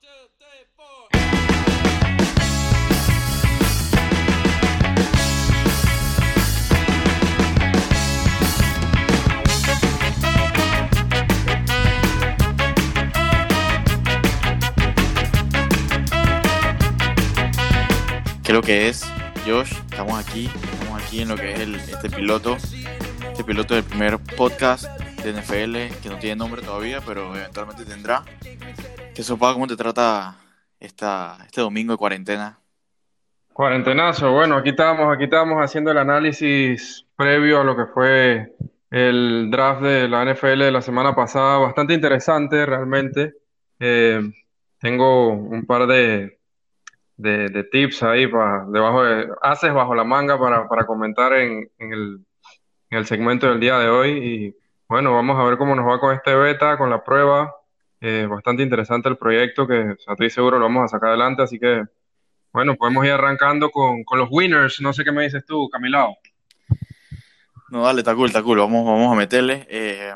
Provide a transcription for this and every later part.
¿Qué es lo que es? Josh, estamos aquí, estamos aquí en lo que es el, este piloto, este piloto del primer podcast de NFL que no tiene nombre todavía, pero eventualmente tendrá. ¿Qué sopa, cómo te trata esta, este domingo de cuarentena? Cuarentenazo, bueno, aquí estamos, aquí estamos haciendo el análisis previo a lo que fue el draft de la NFL de la semana pasada, bastante interesante realmente. Eh, tengo un par de, de, tips ahí para debajo de, haces bajo la manga para, para comentar en, en, el, en el segmento del día de hoy. Y bueno, vamos a ver cómo nos va con este beta, con la prueba. Eh, bastante interesante el proyecto que estoy seguro lo vamos a sacar adelante, así que bueno, podemos ir arrancando con, con los winners. No sé qué me dices tú, Camilao. No, dale, está cool, está cool. Vamos, vamos a meterle. Eh,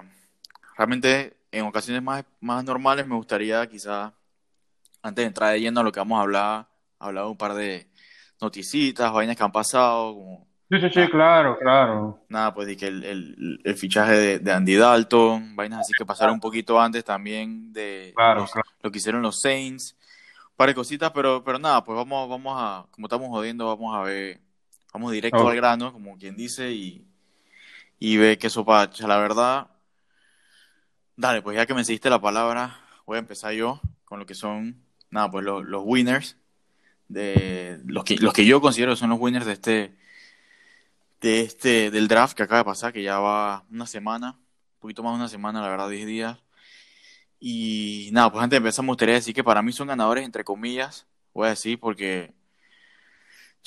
realmente, en ocasiones más, más normales, me gustaría quizá, antes de entrar de lleno a lo que vamos a hablar, hablado un par de noticitas, vainas que han pasado, como... Sí, sí, sí, claro, claro. Nada, pues de que el, el, el fichaje de, Andy Dalton, vainas así que pasaron un poquito antes también de lo que hicieron los Saints, un par de cositas, pero, pero nada, pues vamos, vamos a, como estamos jodiendo, vamos a ver, vamos directo al grano, como quien dice, y, y ve que sopacha, la verdad. Dale, pues ya que me hiciste la palabra, voy a empezar yo con lo que son, nada, pues los, los winners de los que, los que yo considero que son los winners de este, de este, del draft que acaba de pasar, que ya va una semana, un poquito más de una semana, la verdad, 10 días. Y nada, pues antes de empezar me gustaría decir que para mí son ganadores, entre comillas, voy a decir, porque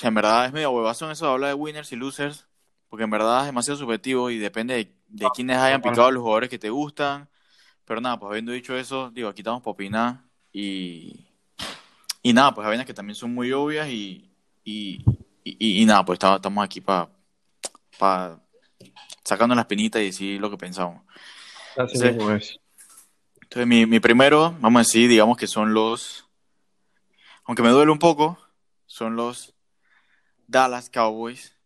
en verdad es medio huevazón eso de hablar de winners y losers, porque en verdad es demasiado subjetivo y depende de, de quiénes hayan picado los jugadores que te gustan. Pero nada, pues habiendo dicho eso, digo, aquí estamos para opinar y, y nada, pues hay vainas que también son muy obvias y, y, y, nada, pues estamos aquí para pa sacando las pinitas y decir lo que pensamos. Entonces, entonces mi, mi primero, vamos a decir, digamos que son los, aunque me duele un poco, son los Dallas Cowboys.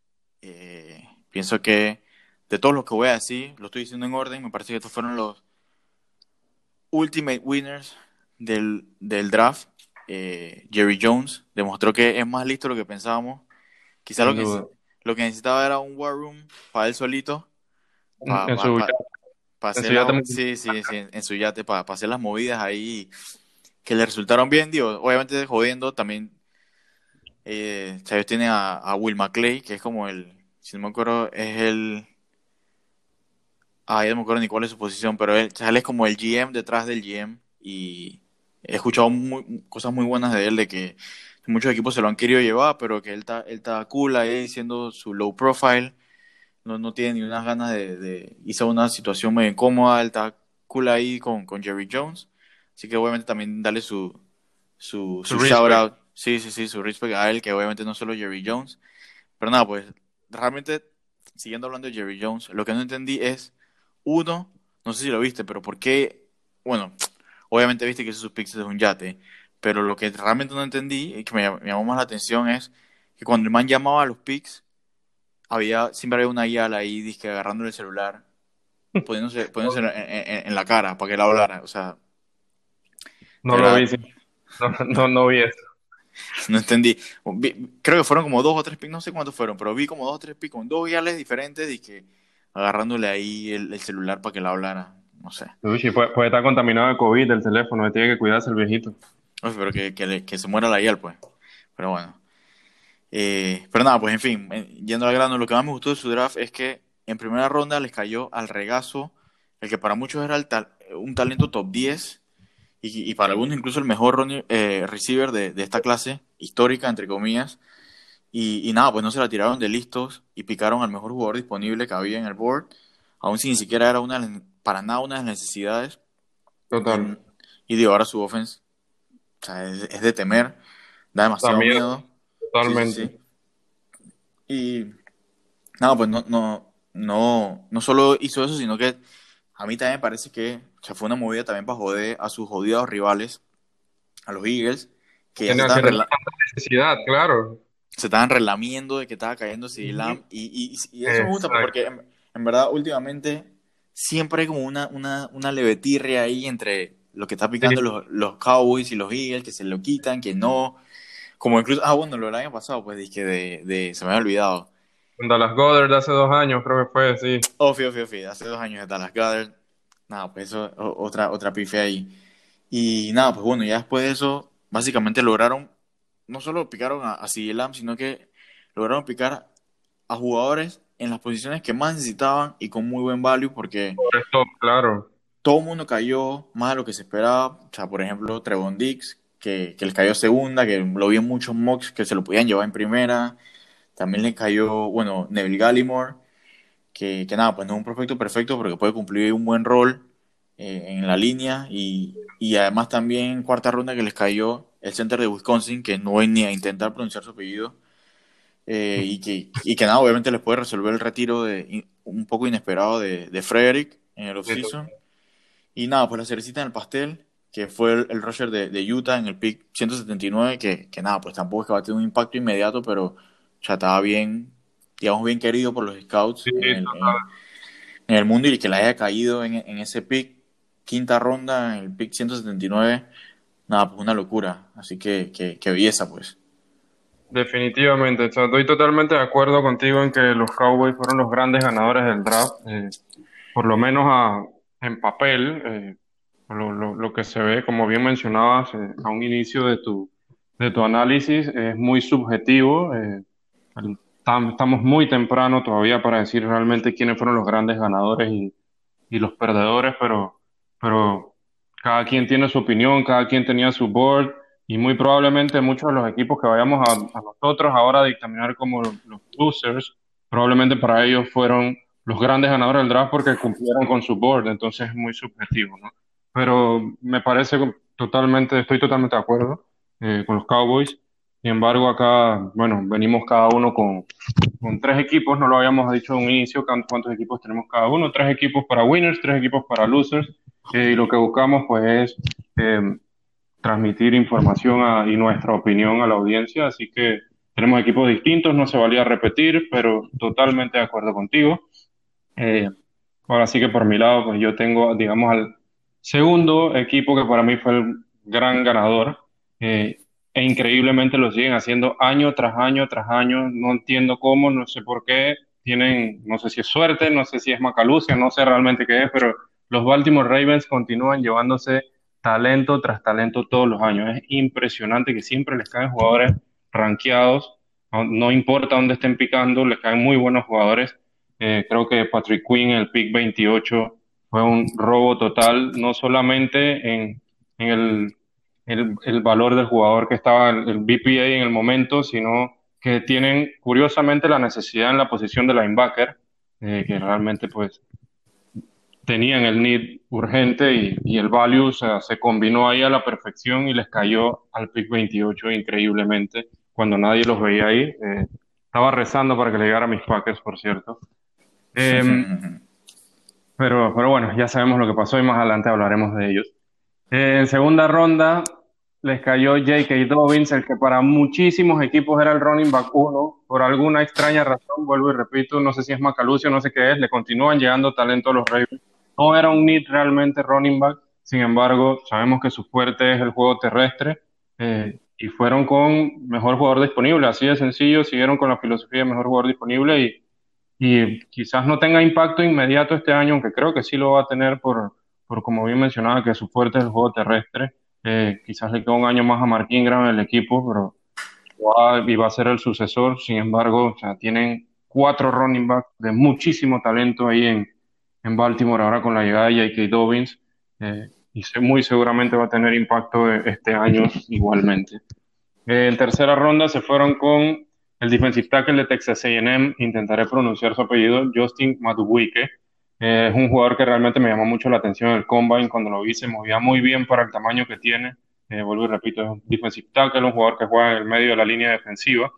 Eh, pienso que de todos los que voy a decir, lo estoy diciendo en orden, me parece que estos fueron los ultimate winners del, del draft. Eh, Jerry Jones demostró que es más listo de lo que pensábamos. Quizá lo que, lo que necesitaba era un war room para él solito. en su, yate. Sí, sí, sí, en su yate, para, hacer las movidas ahí que le resultaron bien. Digo, obviamente jodiendo también. Eh, Chávez tiene a, Will McClay, que es como el, si no me acuerdo, es el... Ah, no me acuerdo ni cuál es su posición, pero él, él es como el GM detrás del GM y he escuchado cosas muy buenas de él, de que muchos equipos se lo han querido llevar, pero que él está, él está cool ahí siendo su low profile, no, no tiene ni unas ganas de, de hizo una situación muy incómoda, él está cool ahí con, con Jerry Jones, así que obviamente también darle su, su, su, shout out, sí, sí, sí, su respect a él, que obviamente no solo Jerry Jones, pero nada, pues realmente, siguiendo hablando de Jerry Jones, lo que no entendí es, uno, no sé si lo viste, pero ¿por qué, bueno, Obviamente viste que sus picks es un yate, pero lo que realmente no entendí y que me, llamó más la atención es que cuando el man llamaba a los picks, había, siempre había una guía ahí, disque agarrándole el celular, poniéndose, poniéndose en, la cara para que él hablara, o sea... No lo vi, no, no, vi eso. No entendí. Creo que fueron como dos o tres picks, no sé cuántos fueron, pero vi como dos o tres picks con dos guiales diferentes y que agarrándole ahí el, el celular para que él hablara no sé. Uy, puede, estar contaminado de COVID el teléfono, tiene que cuidarse el viejito. Pero que, que, se muera la hiel, pues. Pero bueno. Eh, pero nada, pues en fin, yendo al grano, lo que más me gustó de su draft es que en primera ronda les cayó al regazo el que para muchos era el un talento top 10 y, para algunos incluso el mejor eh, receiver de, esta clase, histórica, entre comillas. Y, y, nada, pues no se la tiraron de listos y picaron al mejor jugador disponible que había en el board, aun si ni siquiera era una para nada una de las necesidades. Total. Y, digo, ahora su offense o sea, es, de temer, da demasiado miedo. Totalmente. Y nada, pues no, no, no, no solo hizo eso, sino que a mí también me parece que o sea, fue una movida también para joder a sus jodidos rivales. a los Eagles, que ya necesidad, claro. Se estaban relamiendo de que estaba cayendo CD Lamb y, y, eso me gusta porque en, verdad últimamente siempre hay como una, una, una levetirria ahí entre lo que está picando los, los, Cowboys y los Eagles, que se lo quitan, que no. Como incluso, ah, bueno, lo del año pasado, pues dije de, de se me había olvidado. Dallas Goddard hace dos años, creo que fue, sí. Ofi, ofi, ofi, hace dos años de Dallas Goddard. Nada, pues eso, otra, otra pife ahí. Y nada, pues bueno, ya después de eso, básicamente lograron, no solo picaron a, a sino que lograron picar a jugadores en las posiciones que más necesitaban y con muy buen value, porque. Esto, claro. Todo el mundo cayó más de lo que se esperaba. O sea, por ejemplo, Trevon Dix, que, que les cayó segunda, que lo vi en muchos mocks que se lo podían llevar en primera. También le cayó, bueno, Neville Gallimore, que, que nada, pues no es un prospecto perfecto porque puede cumplir un buen rol eh, en la línea y, y, además también cuarta ronda que les cayó el center de Wisconsin, que no voy ni a intentar pronunciar su apellido, eh, y, que, y que nada, obviamente les puede resolver el retiro de un poco inesperado de, de Frederick en el offseason. Y nada, pues la cerecita en el pastel, que fue el, el rusher de, de, Utah en el pick 179, que, que nada, pues tampoco es que va a tener un impacto inmediato, pero ya estaba bien, digamos, bien querido por los scouts en, el, mundo y que le haya caído en, en, ese pick, quinta ronda, en el pick 179, nada, pues una locura. Así que, que, que belleza, pues. Definitivamente, estoy totalmente de acuerdo contigo en que los Cowboys fueron los grandes ganadores del draft, eh, por lo menos a, en papel, eh, lo, lo, lo, que se ve, como bien mencionabas eh, a un inicio de tu, de tu análisis, es muy subjetivo. Eh, Estamos muy temprano todavía para decir realmente quiénes fueron los grandes ganadores y, y los perdedores, pero, pero cada quien tiene su opinión, cada quien tenía su board y muy probablemente muchos de los equipos que vayamos a, a nosotros ahora a dictaminar como los losers, probablemente para ellos fueron los grandes ganadores del draft porque cumplieron con su board, entonces es muy subjetivo, ¿no? Pero me parece totalmente, estoy totalmente de acuerdo eh, con los Cowboys. Sin embargo, acá, bueno, venimos cada uno con, con tres equipos, no lo habíamos dicho en un inicio, cuántos equipos tenemos cada uno, tres equipos para winners, tres equipos para losers, eh, y lo que buscamos pues es eh, transmitir información a, y nuestra opinión a la audiencia, así que tenemos equipos distintos, no se valía repetir, pero totalmente de acuerdo contigo. Eh, ahora sí que por mi lado, pues yo tengo, digamos, al segundo equipo que para mí fue el gran ganador, eh, e increíblemente lo siguen haciendo año tras año tras año. No entiendo cómo, no sé por qué. Tienen, no sé si es suerte, no sé si es macalucia, no sé realmente qué es, pero los Baltimore Ravens continúan llevándose talento tras talento todos los años. Es impresionante que siempre les caen jugadores rankeados, no, importa dónde estén picando, les caen muy buenos jugadores. Eh, creo que Patrick Quinn, el pick 28, fue un robo total, no solamente en, el el, el valor del jugador que estaba el BPA en el momento, sino que tienen curiosamente la necesidad en la posición de linebacker, eh, que realmente pues tenían el need urgente y, y el value o sea, se combinó ahí a la perfección y les cayó al pick 28 increíblemente cuando nadie los veía ahí. Eh, estaba rezando para que le llegara a mis Packers, por cierto. Eh, pero, pero bueno, ya sabemos lo que pasó y más adelante hablaremos de ellos. Eh, en segunda ronda les cayó J.K. Dobbins, el que para muchísimos equipos era el running back 1. Por alguna extraña razón, vuelvo y repito, no sé si es Macalucio, no sé qué es, le continúan llegando talento a los Ravens. No era un need realmente running back, sin embargo, sabemos que su fuerte es el juego terrestre eh, y fueron con mejor jugador disponible, así de sencillo, siguieron con la filosofía de mejor jugador disponible y, y quizás no tenga impacto inmediato este año, aunque creo que sí lo va a tener por por como bien mencionaba, que su fuerte es el juego terrestre. Eh, quizás le queda un año más a Mark Ingram en el equipo, pero va, y va a ser el sucesor. Sin embargo, o sea, tienen cuatro running backs de muchísimo talento ahí en, en Baltimore ahora con la llegada de J.K. Dobbins. Eh, y muy seguramente va a tener impacto este año igualmente. Eh, en tercera ronda se fueron con el defensive tackle de Texas A&M, intentaré pronunciar su apellido, Justin Madubuike eh, es un jugador que realmente me llamó mucho la atención en el combine. Cuando lo vi, se movía muy bien para el tamaño que tiene. Eh, vuelvo y repito, es un defensive tackle, un jugador que juega en el medio de la línea defensiva.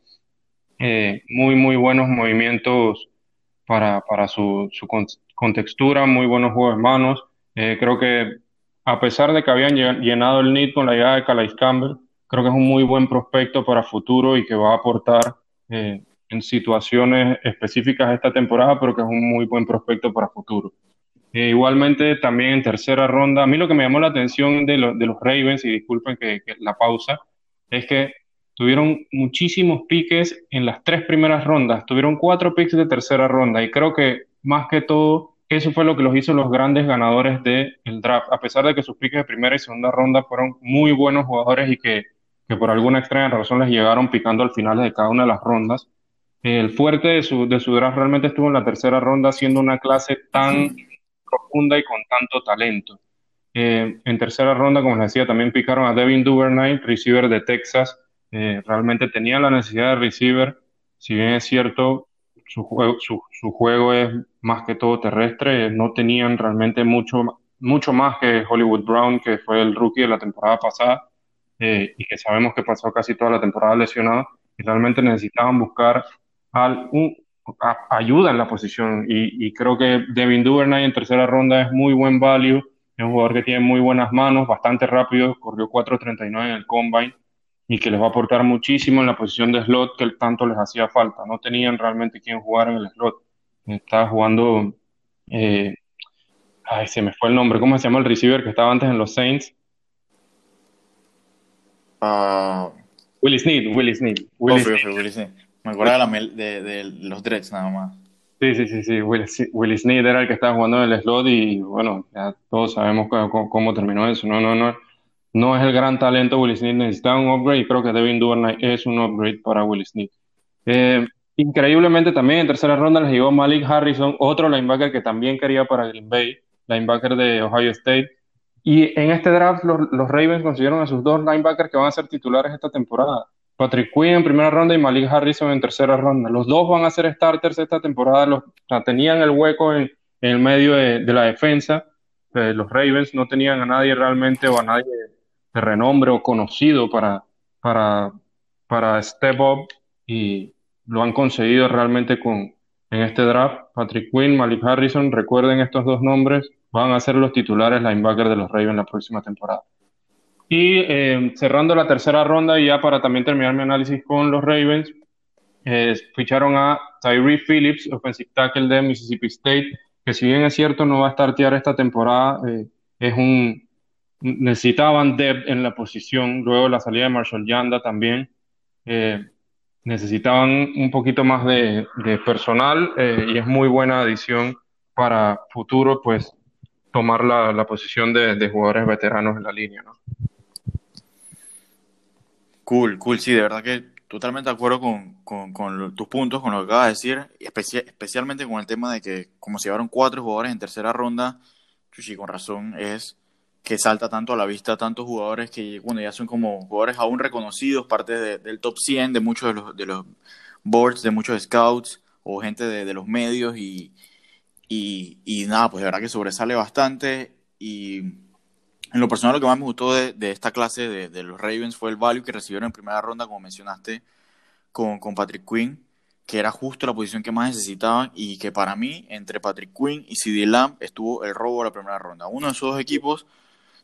Eh, muy, muy buenos movimientos para, para su, su contextura, muy buenos juegos de manos. creo que a pesar de que habían llenado el NIT con la llegada de Calais Campbell, creo que es un muy buen prospecto para futuro y que va a aportar eh, en situaciones específicas esta temporada, pero que es un muy buen prospecto para futuro. Eh, igualmente, también en tercera ronda, a mí lo que me llamó la atención de, de los Ravens, y disculpen que, la pausa, es que tuvieron muchísimos piques en las tres primeras rondas, tuvieron cuatro picks de tercera ronda, y creo que más que todo, eso fue lo que los hizo los grandes ganadores del draft, a pesar de que sus piques de primera y segunda ronda fueron muy buenos jugadores y que, que por alguna extraña razón les llegaron picando al final de cada una de las rondas. El fuerte de su, de su draft realmente estuvo en la tercera ronda, siendo una clase tan profunda y con tanto talento. Eh, en tercera ronda, como les decía, también picaron a Devin Duvernay, receiver de Texas. Eh, realmente tenía la necesidad de receiver, si bien es cierto, su juego, su, su, juego es más que todo terrestre, no tenían realmente mucho, mucho más que Hollywood Brown, que fue el rookie de la temporada pasada, eh, y que sabemos que pasó casi toda la temporada lesionado, y realmente necesitaban buscar ayuda en la posición. Y, creo que Devin Duvernay en tercera ronda es muy buen value. Es un jugador que tiene muy buenas manos, bastante rápido, corrió 4.39 en el combine y que les va a aportar muchísimo en la posición de slot que tanto les hacía falta. No tenían realmente quien jugar en el slot. Estaba jugando, eh, ay, se me fue el nombre, ¿cómo se llama el receiver que estaba antes en los Saints? Uh, Willie Snead, Willie Snead. Willie me acuerdo de, de, los Dreads nada más. Sí, sí, sí, sí. Will, Smith era el que estaba jugando en el slot y bueno, ya todos sabemos cómo, terminó eso. No, no, no, no es el gran talento Will Smith, necesita un upgrade y creo que Devin Duvernay es un upgrade para Will Smith. Eh, increíblemente también en tercera ronda les llegó Malik Harrison, otro linebacker que también quería para Green Bay, linebacker de Ohio State. Y en este draft los, Ravens consiguieron a sus dos linebackers que van a ser titulares esta temporada. Patrick Quinn en primera ronda y Malik Harrison en tercera ronda. Los dos van a ser starters esta temporada. Los, tenían el hueco en, el medio de, la defensa. Eh, los Ravens no tenían a nadie realmente o a nadie de renombre o conocido para, para, para step up y lo han conseguido realmente con, en este draft. Patrick Quinn, Malik Harrison, recuerden estos dos nombres, van a ser los titulares linebackers de los Ravens la próxima temporada. Y eh, cerrando la tercera ronda, y ya para también terminar mi análisis con los Ravens, eh, ficharon a Tyree Phillips, offensive tackle de Mississippi State, que si bien es cierto no va a startear esta temporada, eh, es un necesitaban depth en la posición, luego la salida de Marshall Yanda también, necesitaban un poquito más de, personal y es muy buena adición para futuro, pues tomar la, la posición de, de, jugadores veteranos en la línea, ¿no? Cool, cool, sí, de verdad que totalmente de acuerdo con, tus puntos, con lo que acabas de decir, y especialmente con el tema de que como se llevaron cuatro jugadores en tercera ronda, Chuchi, con razón es que salta tanto a la vista tantos jugadores que, bueno, ya son como jugadores aún reconocidos, parte del top 100 de muchos de los, de los boards, de muchos scouts o gente de, los medios y, y, y nada, pues de verdad que sobresale bastante y en lo personal, lo que más me gustó de, esta clase de, los Ravens fue el value que recibieron en primera ronda, como mencionaste, con, con Patrick Quinn, que era justo la posición que más necesitaban y que para mí, entre Patrick Quinn y CD Lamb, estuvo el robo de la primera ronda. Uno de esos dos equipos,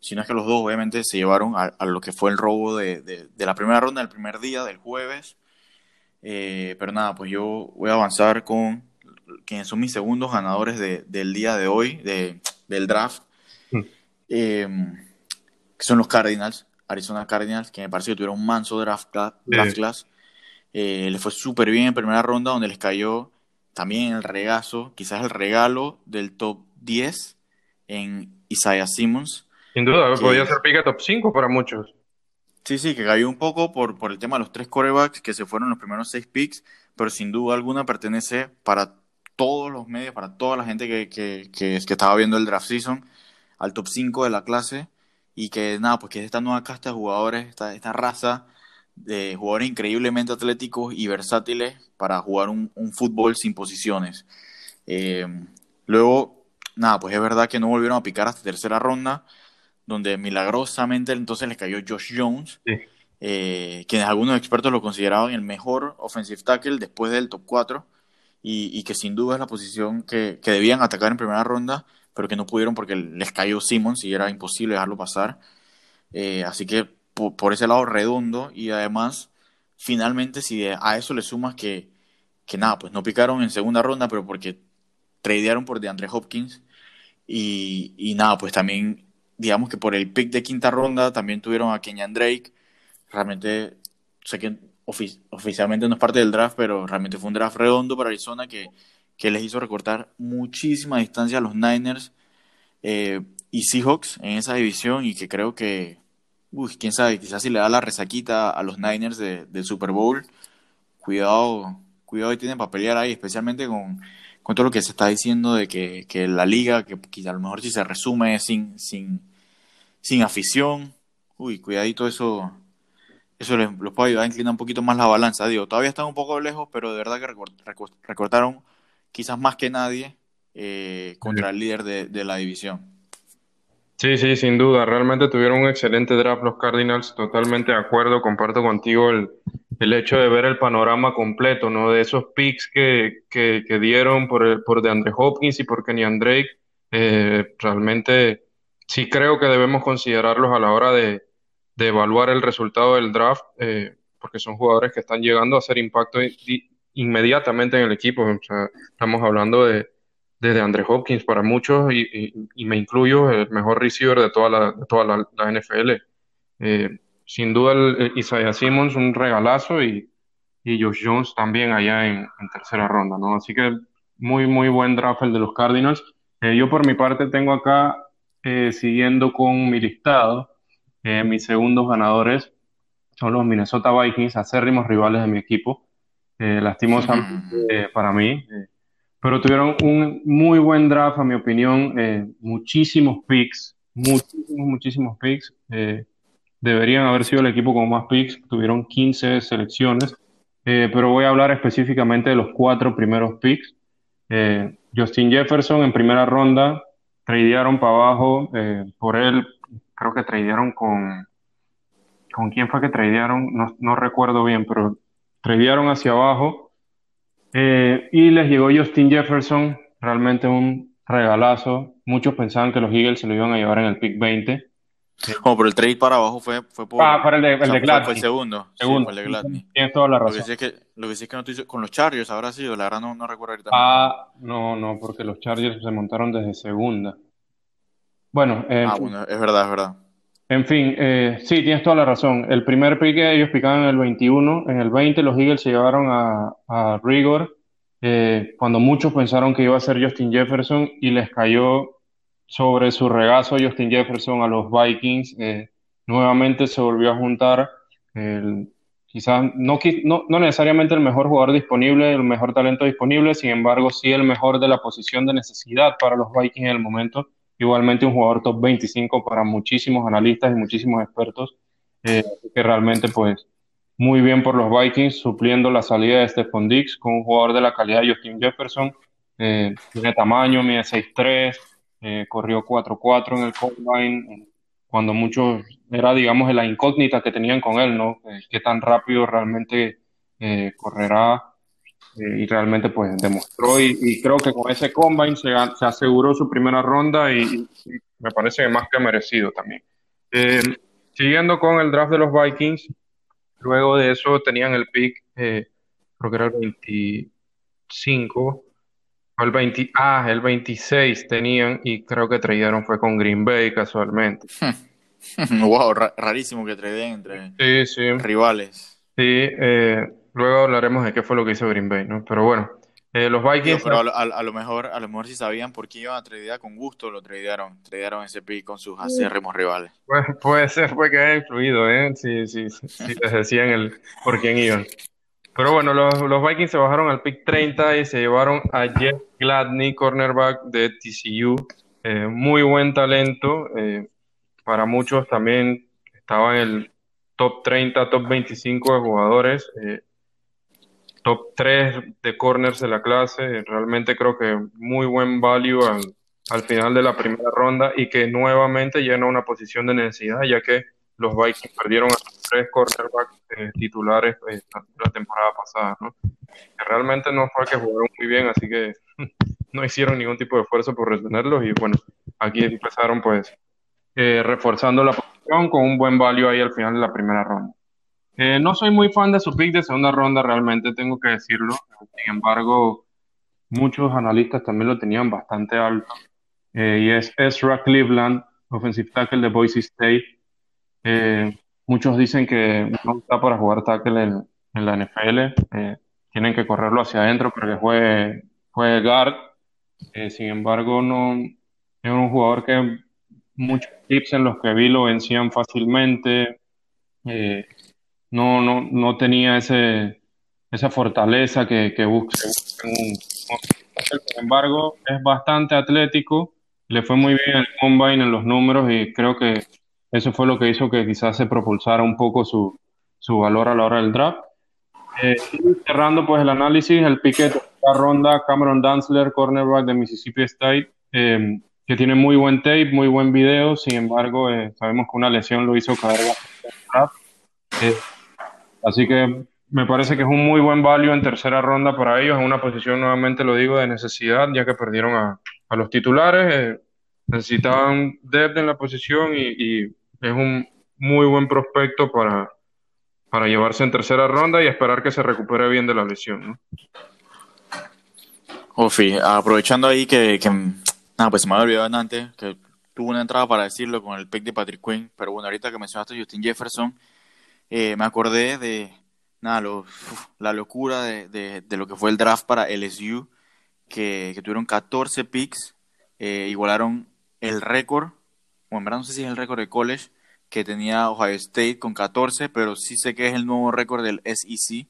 si no es que los dos, obviamente, se llevaron a, lo que fue el robo de, la primera ronda, del primer día, del jueves. Eh, pero nada, pues yo voy a avanzar con quienes son mis segundos ganadores del día de hoy, del draft. Em, que son los Cardinals, Arizona Cardinals, que me parece que tuvieron un manso draft, class. Eh, les fue súper bien en primera ronda, donde les cayó también el regazo, quizás el regalo del top 10 en Isaiah Simmons. Sin duda, podía ser pica top 5 para muchos. Sí, sí, que cayó un poco por, por el tema de los tres corebacks que se fueron los primeros seis picks, pero sin duda alguna pertenece para todos los medios, para toda la gente que, que, que estaba viendo el draft season al top 5 de la clase y que nada, pues que esta nueva casta de jugadores, esta, esta raza de jugadores increíblemente atléticos y versátiles para jugar un, fútbol sin posiciones. Eh, luego, nada, pues es verdad que no volvieron a picar hasta tercera ronda, donde milagrosamente entonces les cayó Josh Jones, eh, quienes algunos expertos lo consideraban el mejor offensive tackle después del top 4 y, que sin duda es la posición que, que, debían atacar en primera ronda, pero que no pudieron porque les cayó Simmons y era imposible dejarlo pasar. Eh, así que por, ese lado redondo y además, finalmente, si a eso le sumas que, que nada, pues no picaron en segunda ronda, pero porque tradearon por DeAndre Hopkins y, y nada, pues también digamos que por el pick de quinta ronda también tuvieron a Kenyan Drake. Realmente, sé que oficialmente no es parte del draft, pero realmente fue un draft redondo para Arizona que, que les hizo recortar muchísima distancia a los Niners eh, y Seahawks en esa división y que creo que, uy, quién sabe, quizás si le da la resaquita a los Niners del Super Bowl, cuidado, cuidado y tienen para pelear ahí, especialmente con, con todo lo que se está diciendo de que, que la liga, que quizá a lo mejor si se resume sin, sin, sin afición, uy, cuidadito eso, eso les, los puede ayudar a inclinar un poquito más la balanza. Digo, todavía están un poco lejos, pero de verdad que recortaron quizás más que nadie eh, contra el líder de, la división. Sí, sí, sin duda. Realmente tuvieron un excelente draft los Cardinals. Totalmente de acuerdo. Comparto contigo el, el hecho de ver el panorama completo, ¿no? De esos picks que, que, dieron por, por DeAndre Hopkins y por Kenny Drake. Eh, realmente sí creo que debemos considerarlos a la hora de, de evaluar el resultado del draft, eh, porque son jugadores que están llegando a hacer impacto inmediatamente en el equipo. estamos hablando de, de Andre Hopkins para muchos y, y, me incluyo el mejor receiver de toda la, de toda la, NFL. Eh, sin duda el, Isaiah Simmons un regalazo y, y Josh Jones también allá en, tercera ronda, ¿no? Así que muy, muy buen draft el de los Cardinals. Eh, yo por mi parte tengo acá, siguiendo con mi listado, eh, mis segundos ganadores son los Minnesota Vikings, acérrimos rivales de mi equipo, eh, lastimosamente para mí, eh, pero tuvieron un muy buen draft, a mi opinión, muchísimos picks, muchísimos, muchísimos picks. deberían haber sido el equipo con más picks, tuvieron 15 selecciones, pero voy a hablar específicamente de los cuatro primeros picks. Justin Jefferson en primera ronda, tradearon para abajo por él creo que tradearon con, ¿con quién fue que tradearon? No, no recuerdo bien, pero tradearon hacia abajo eh, y les llegó Justin Jefferson, realmente un regalazo. Muchos pensaban que los Eagles se lo iban a llevar en el pick 20. Como por el trade para abajo fue, fue por. Ah, para el de, el de Fue, el segundo. segundo. el de Gladney. Tienes toda la razón. Lo que sí es que, lo que, sí es que no te hizo, con los Chargers habrá sido, la verdad no, no recuerdo ahorita. Ah, no, no, porque los Chargers se montaron desde segunda. Bueno, ah, bueno, es verdad, es verdad. En fin, eh, sí, tienes toda la razón. El primer pick ellos picaban en el 21, en el 20 los Eagles se llevaron a, Rigor, eh, cuando muchos pensaron que iba a ser Justin Jefferson y les cayó sobre su regazo Justin Jefferson a los Vikings. Eh, nuevamente se volvió a juntar, quizás no, no, no necesariamente el mejor jugador disponible, el mejor talento disponible, sin embargo sí el mejor de la posición de necesidad para los Vikings en el momento igualmente un jugador top 25 para muchísimos analistas y muchísimos expertos, eh, que realmente pues muy bien por los Vikings, supliendo la salida de Stephon Dix con un jugador de la calidad de Justin Jefferson, eh, tiene tamaño, mide 6'3", eh, corrió 4'4 en el combine, cuando muchos era digamos la incógnita que tenían con él, ¿no? qué tan rápido realmente correrá eh, y realmente pues demostró y, creo que con ese combine se, se aseguró su primera ronda y, me parece más que merecido también. Eh, siguiendo con el draft de los Vikings, luego de eso tenían el pick, eh, creo que era el 25, el 20, ah, el 26 tenían y creo que trajeron fue con Green Bay casualmente. wow, rarísimo que traden entre rivales. Sí, eh, Luego hablaremos de qué fue lo que hizo Green Bay, ¿no? Pero bueno, eh, los Vikings. pero a, lo mejor, a lo mejor si sabían por qué iban a tradear con gusto, lo tradearon, tradearon ese pick con sus acérrimos rivales. Pues, puede ser, fue que haya influido, ¿eh? Si, sí, sí, les decían el por quién iban. Pero bueno, los, los, Vikings se bajaron al pick 30 y se llevaron a Jeff Gladney, cornerback de TCU. Eh, muy buen talento. Eh, para muchos también estaba en el top 30, top 25 de jugadores. Eh, top 3 de corners de la clase. Realmente creo que muy buen value al, final de la primera ronda y que nuevamente llena una posición de necesidad, ya que los Vikings perdieron a tres cornerbacks eh, titulares la, temporada pasada. ¿no? Realmente no fue que jugaron muy bien, así que no hicieron ningún tipo de esfuerzo por retenerlos y bueno, aquí empezaron pues eh, reforzando la posición con un buen value ahí al final de la primera ronda. Eh, no soy muy fan de su pick de segunda ronda, realmente tengo que decirlo. Sin embargo, muchos analistas también lo tenían bastante alto. Eh, y es Ezra Cleveland, offensive tackle de Boise State. muchos dicen que no está para jugar tackle en la NFL. tienen que correrlo hacia adentro para que juegue, juegue guard. sin embargo, no es un jugador que muchos tips en los que vi lo vencían fácilmente. Eh, no, no, no tenía ese, esa fortaleza que, que busca. Sin embargo, es bastante atlético. Le fue muy bien el combine en los números y creo que eso fue lo que hizo que quizás se propulsara un poco su, su valor a la hora del draft. Eh, cerrando pues el análisis, el piquete ronda, Cameron Danzler, cornerback de Mississippi State. Eh, que tiene muy buen tape, muy buen video, sin embargo, eh, sabemos que una lesión lo hizo caer eh, así que me parece que es un muy buen value en tercera ronda para ellos, en una posición, nuevamente lo digo, de necesidad, ya que perdieron a, a los titulares, eh, necesitaban depth en la posición y, es un muy buen prospecto para, para llevarse en tercera ronda y esperar que se recupere bien de la lesión. ¿no? Ofi, aprovechando ahí que, que Ah, pues se me había olvidado antes que tuvo una entrada para decirlo con el pick de Patrick Quinn, pero bueno, ahorita que mencionaste a Justin Jefferson, eh, me acordé de nada, la locura de, de, lo que fue el draft para LSU, que, que tuvieron 14 picks, eh, igualaron el récord, bueno, en verdad no sé si es el récord de college, que tenía Ohio State con 14, pero sí sé que es el nuevo récord del SEC.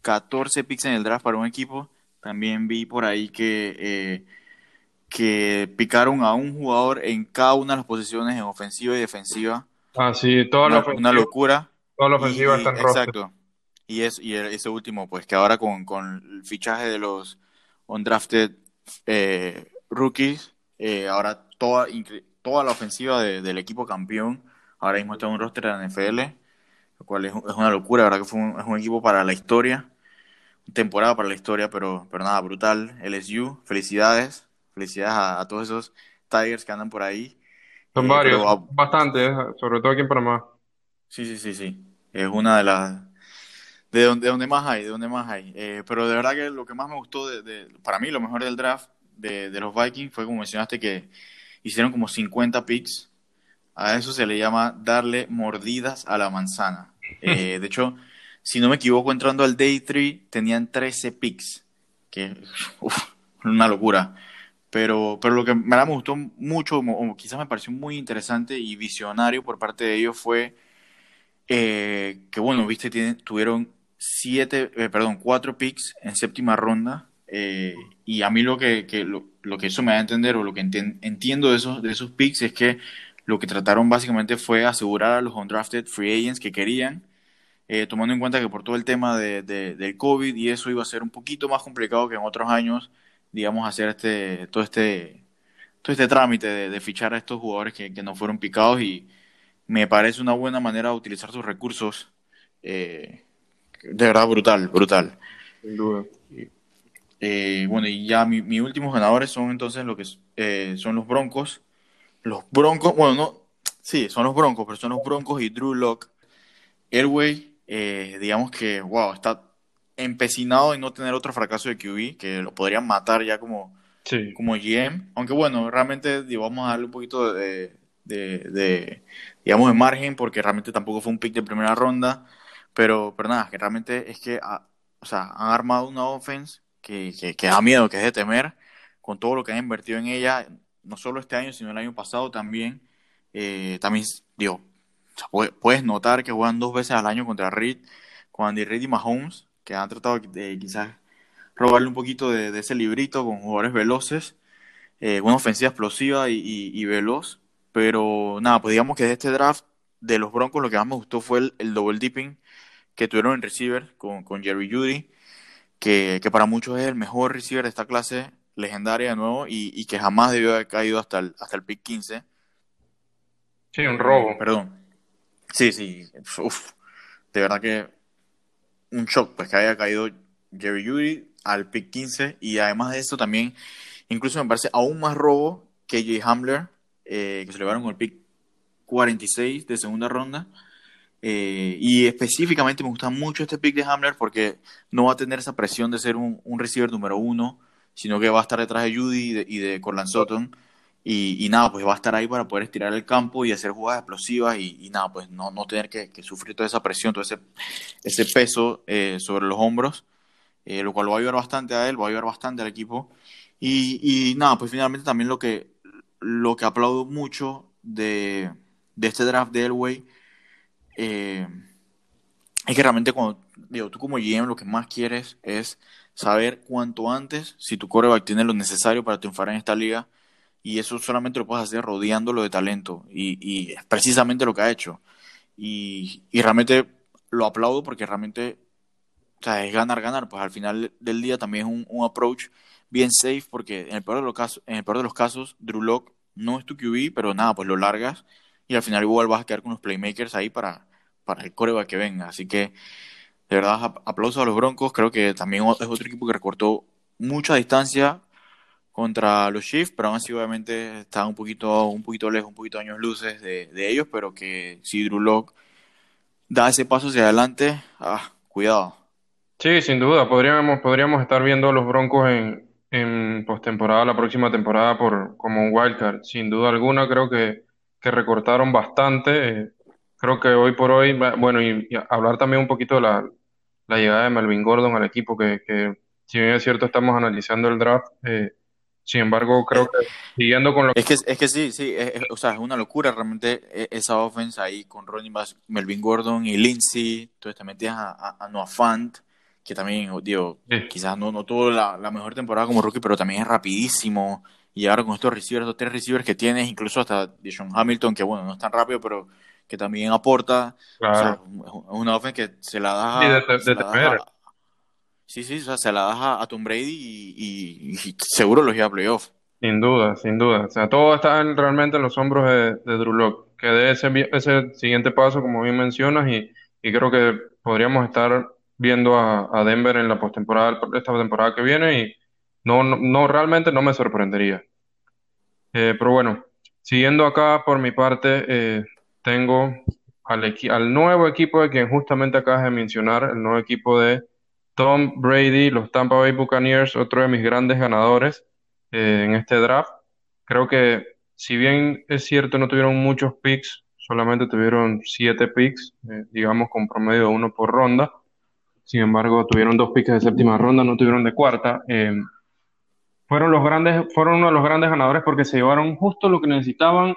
14 picks en el draft para un equipo. También vi por ahí que eh, que picaron a un jugador en cada una de las posiciones en ofensiva y defensiva. Ah, sí, toda una, la ofensiva. Una locura. Toda la ofensiva está en Exacto. Y, es, y ese último, pues que ahora con, con el fichaje de los undrafted eh, rookies, eh, ahora toda, toda la ofensiva del equipo campeón, ahora mismo está en un roster de la NFL, lo cual es, es una locura, verdad que fue un, es un equipo para la historia, temporada para la historia, pero, pero nada, brutal. LSU, felicidades Felicidades a, todos esos Tigers que andan por ahí. Son eh, varios, bastantes, sobre todo aquí en Panamá. Sí, sí, sí, sí. Es una de las... De donde, donde más hay, de donde más hay. Eh, pero de verdad que lo que más me gustó, de, para mí, lo mejor del draft de, los Vikings fue, como mencionaste, que hicieron como 50 picks. A eso se le llama darle mordidas a la manzana. Eh, de hecho, si no me equivoco, entrando al Day 3, tenían 13 picks. Que, una locura. Pero, pero lo que me gustó mucho, o quizás me pareció muy interesante y visionario por parte de ellos fue eh, que, bueno, viste, tuvieron siete, eh, perdón, cuatro picks en séptima ronda. Eh, y a mí lo que, lo, que eso me da a entender, o lo que entiendo de esos, de esos picks, es que lo que trataron básicamente fue asegurar a los undrafted free agents que querían, tomando en cuenta que por todo el tema de, del COVID y eso iba a ser un poquito más complicado que en otros años digamos, hacer este, todo este, todo este trámite de, fichar a estos jugadores que, no fueron picados y me parece una buena manera de utilizar sus recursos. Eh, de verdad brutal, brutal. Sin duda. Eh, bueno, y ya mis mi últimos ganadores son entonces lo que eh, son los Broncos. Los Broncos, bueno, no, sí, son los Broncos, pero son los Broncos y Drew Locke. Airway, digamos que, wow, está empecinado en no tener otro fracaso de QB, que lo podrían matar ya como, como GM. Aunque bueno, realmente vamos a darle un poquito de, de, digamos, de margen, porque realmente tampoco fue un pick de primera ronda. Pero, pero nada, que realmente es que ah, o sea, han armado una offense que, que, da miedo, que es de temer, con todo lo que han invertido en ella, no solo este año, sino el año pasado también. Eh, también, digo, puedes notar que juegan dos veces al año contra Reed, con Andy Reid y Mahomes que han tratado de quizás robarle un poquito de, ese librito con jugadores veloces, eh, una ofensiva explosiva y, veloz. Pero nada, pues digamos que de este draft de los Broncos lo que más me gustó fue el, double dipping que tuvieron en receiver con, Jerry Judy, que, para muchos es el mejor receiver de esta clase legendaria de nuevo y, que jamás debió haber caído hasta el, hasta el pick 15. Sí, un robo. Perdón. Sí, sí. Uf. De verdad que un shock pues que haya caído Jerry Judy al pick 15 y además de eso también Incluso me parece aún más robo que Jay Hamler, eh, que se le llevaron con el pick 46 de segunda ronda. Eh, y específicamente me gusta mucho este pick de Hamler porque no va a tener esa presión de ser un, un receiver número uno, sino que va a estar detrás de Judy y de, y de Sutton. Y, nada, pues va a estar ahí para poder estirar el campo y hacer jugadas explosivas y, nada, pues no, no tener que, sufrir toda esa presión, todo ese, ese peso eh, sobre los hombros, eh, lo cual va a ayudar bastante a él, va a ayudar bastante al equipo. Y, nada, pues finalmente también lo que, lo que aplaudo mucho de, de este draft de Elway eh, es que realmente cuando, digo, tú como GM lo que más quieres es saber cuanto antes si tu coreback tiene lo necesario para triunfar en esta liga y eso solamente lo puedes hacer rodeándolo de talento y, es precisamente lo que ha hecho. Y, realmente lo aplaudo porque realmente o sea, es ganar ganar. Pues al final del día también es un, approach bien safe porque en el peor de los casos en el peor de los casos Drew Lock no es tu QB pero nada pues lo largas y al final igual vas a quedar con los playmakers ahí para para el coreback que venga. Así que de verdad aplauso a los Broncos. Creo que también es otro equipo que recortó mucha distancia contra los Chiefs, pero aún así obviamente está un poquito, un poquito lejos, un poquito años luces de, ellos, pero que si Drew Lock da ese paso hacia adelante, ah, cuidado. Sí, sin duda, podríamos, podríamos estar viendo a los Broncos en, en postemporada, la próxima temporada, por, como un wildcard. Sin duda alguna, creo que, que recortaron bastante. Creo que hoy por hoy, bueno, y, hablar también un poquito de la, la, llegada de Melvin Gordon al equipo, que, que si bien es cierto, estamos analizando el draft. Eh, sin embargo, creo que siguiendo con lo es que es que sí, sí, o sea, es una locura realmente e, esa offense ahí con Ronnie Bass, Melvin Gordon y Lindsay, entonces te metías a, a, Noah Fant, que también, digo, quizás no, no tuvo la, mejor temporada como rookie, pero también es rapidísimo. Y ahora con estos receivers, estos tres receivers que tienes, incluso hasta John Hamilton, que bueno, no es tan rápido, pero que también aporta. O sea, es una offense que se la da, a, Sí, sí, o sea, se la das a, Tom Brady y, seguro los lleva a playoff. Sin duda, sin duda. O sea, todo está realmente en los hombros de, de Drew Locke, que dé ese, ese siguiente paso, como bien mencionas, y, creo que podríamos estar viendo a, Denver en la postemporada, esta temporada que viene, y no, no, realmente no me sorprendería. Eh, pero bueno, siguiendo acá por mi parte, eh, tengo al, al nuevo equipo de quien justamente acabas de mencionar, el nuevo equipo de Tom Brady, los Tampa Bay Buccaneers, otro de mis grandes ganadores eh, en este draft. Creo que si bien es cierto no tuvieron muchos picks, solamente tuvieron siete picks, eh, digamos con promedio de uno por ronda. Sin embargo, tuvieron dos picks de séptima ronda, no tuvieron de cuarta. Eh, fueron los grandes, fueron uno de los grandes ganadores porque se llevaron justo lo que necesitaban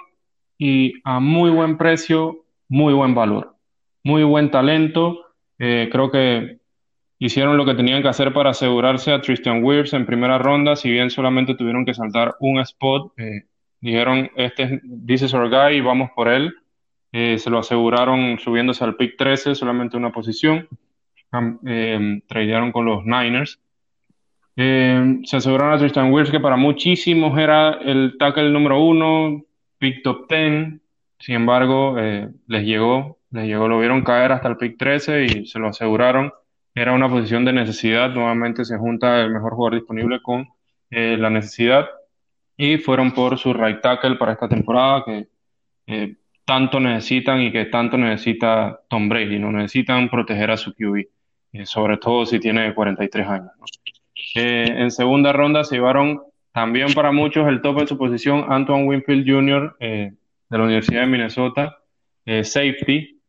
y a muy buen precio, muy buen valor, muy buen talento. creo que hicieron lo que tenían que hacer para asegurarse a Tristan Wirfs en primera ronda, si bien solamente tuvieron que saltar un spot, eh, dijeron, este this is our guy, vamos por él, eh, se lo aseguraron subiéndose al pick 13, solamente una posición, eh, tradearon con los Niners, eh, se aseguraron a Tristan Wirfs, que para muchísimos era el tackle número uno, pick top 10, sin embargo, les llegó, les llegó, lo vieron caer hasta el pick 13 y se lo aseguraron era una posición de necesidad, nuevamente se junta el mejor jugador disponible con eh, la necesidad y fueron por su right tackle para esta temporada que eh, tanto necesitan y que tanto necesita Tom Brady, no necesitan proteger a su QB, eh, sobre todo si tiene 43 años. en segunda ronda se llevaron también para muchos el top en su posición Antoine Winfield Jr. de la Universidad de Minnesota, safety.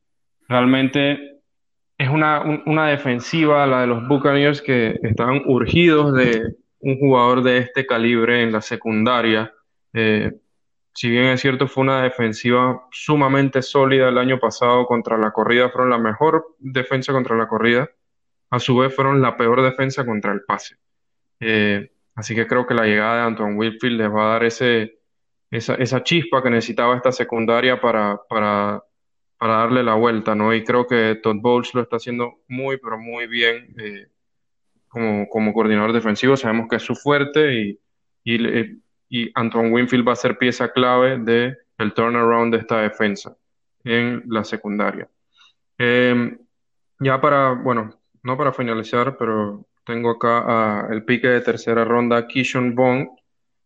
Realmente es una, una defensiva, la de los Buccaneers, que estaban urgidos de un jugador de este calibre en la secundaria. Eh, si bien es cierto, fue una defensiva sumamente sólida el año pasado contra la corrida, fueron la mejor defensa contra la corrida, a su vez fueron la peor defensa contra el pase. Eh, así que creo que la llegada de Anton Wilfield les va a dar ese, esa, esa chispa que necesitaba esta secundaria para, para para darle la vuelta, ¿no? Y creo que Todd Bowles lo está haciendo muy, pero muy bien eh, como, como, coordinador defensivo. Sabemos que es su fuerte y, y, y, Anton Winfield va a ser pieza clave del el turnaround de esta defensa en la secundaria. Em, ya para, bueno, no para finalizar, pero tengo acá el pique de tercera ronda, Kishon Bond,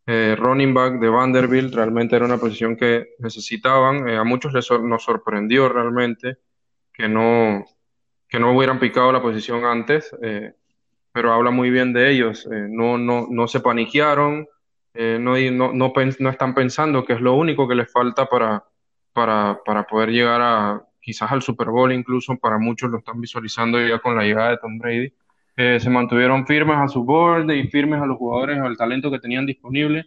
eh, running back de Vanderbilt, realmente era una posición que necesitaban. a muchos les nos sorprendió realmente que no, que no hubieran picado la posición antes, pero habla muy bien de ellos. no, no, no se paniquearon, no, no, no, no están pensando que es lo único que les falta para, para, para poder llegar a quizás al Super Bowl, incluso para muchos lo están visualizando ya con la llegada de Tom Brady. Eh, se mantuvieron firmes a su board y firmes a los jugadores, al talento que tenían disponible.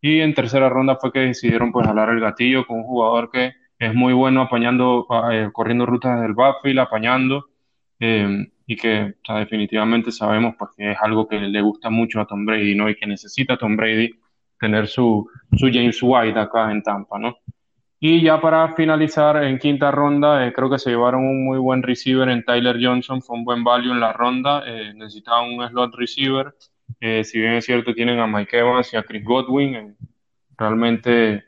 Y en tercera ronda fue que decidieron pues jalar el gatillo con un jugador que es muy bueno apañando, eh, corriendo rutas desde el backfield, apañando, eh, y que definitivamente sabemos pues, que es algo que le gusta mucho a Tom Brady, ¿no? Y que necesita Tom Brady tener su, su James White acá en Tampa, ¿no? Y ya para finalizar, en quinta ronda, eh, creo que se llevaron un muy buen receiver en Tyler Johnson, fue un buen value en la ronda, eh, necesitaban un slot receiver, eh, si bien es cierto tienen a Mike Evans y a Chris Godwin, realmente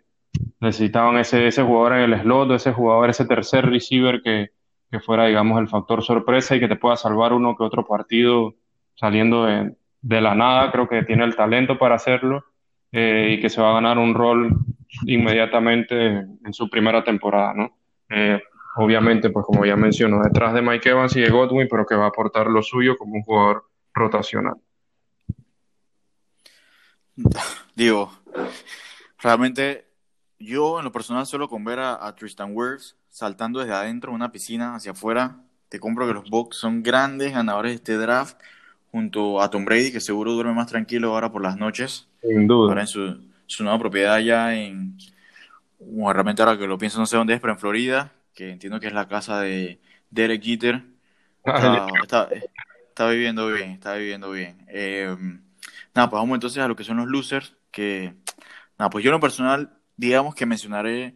necesitaban ese, ese jugador en el slot, ese jugador, ese tercer receiver que, que fuera, digamos, el factor sorpresa y que te pueda salvar uno que otro partido saliendo de, de la nada, creo que tiene el talento para hacerlo y que se va a ganar un rol inmediatamente en su primera temporada, ¿no? Eh, obviamente, pues como ya menciono, detrás de Mike Evans y de Godwin, pero que va a aportar lo suyo como un jugador rotacional. Digo, realmente yo en lo personal solo con ver a, Tristan Wirfs saltando desde adentro de una piscina hacia afuera, te compro que los Bucks son grandes ganadores de este draft junto a Tom Brady, que seguro duerme más tranquilo ahora por las noches. Sin duda. Ahora en su, su nueva propiedad ya en, bueno, realmente ahora que lo pienso no sé dónde es, pero en Florida, que entiendo que es la casa de Derek Jeter. Está, está, viviendo bien, está viviendo bien. Eh, nada, pues vamos entonces a lo que son los losers, que, nada, pues yo en lo personal, digamos que mencionaré,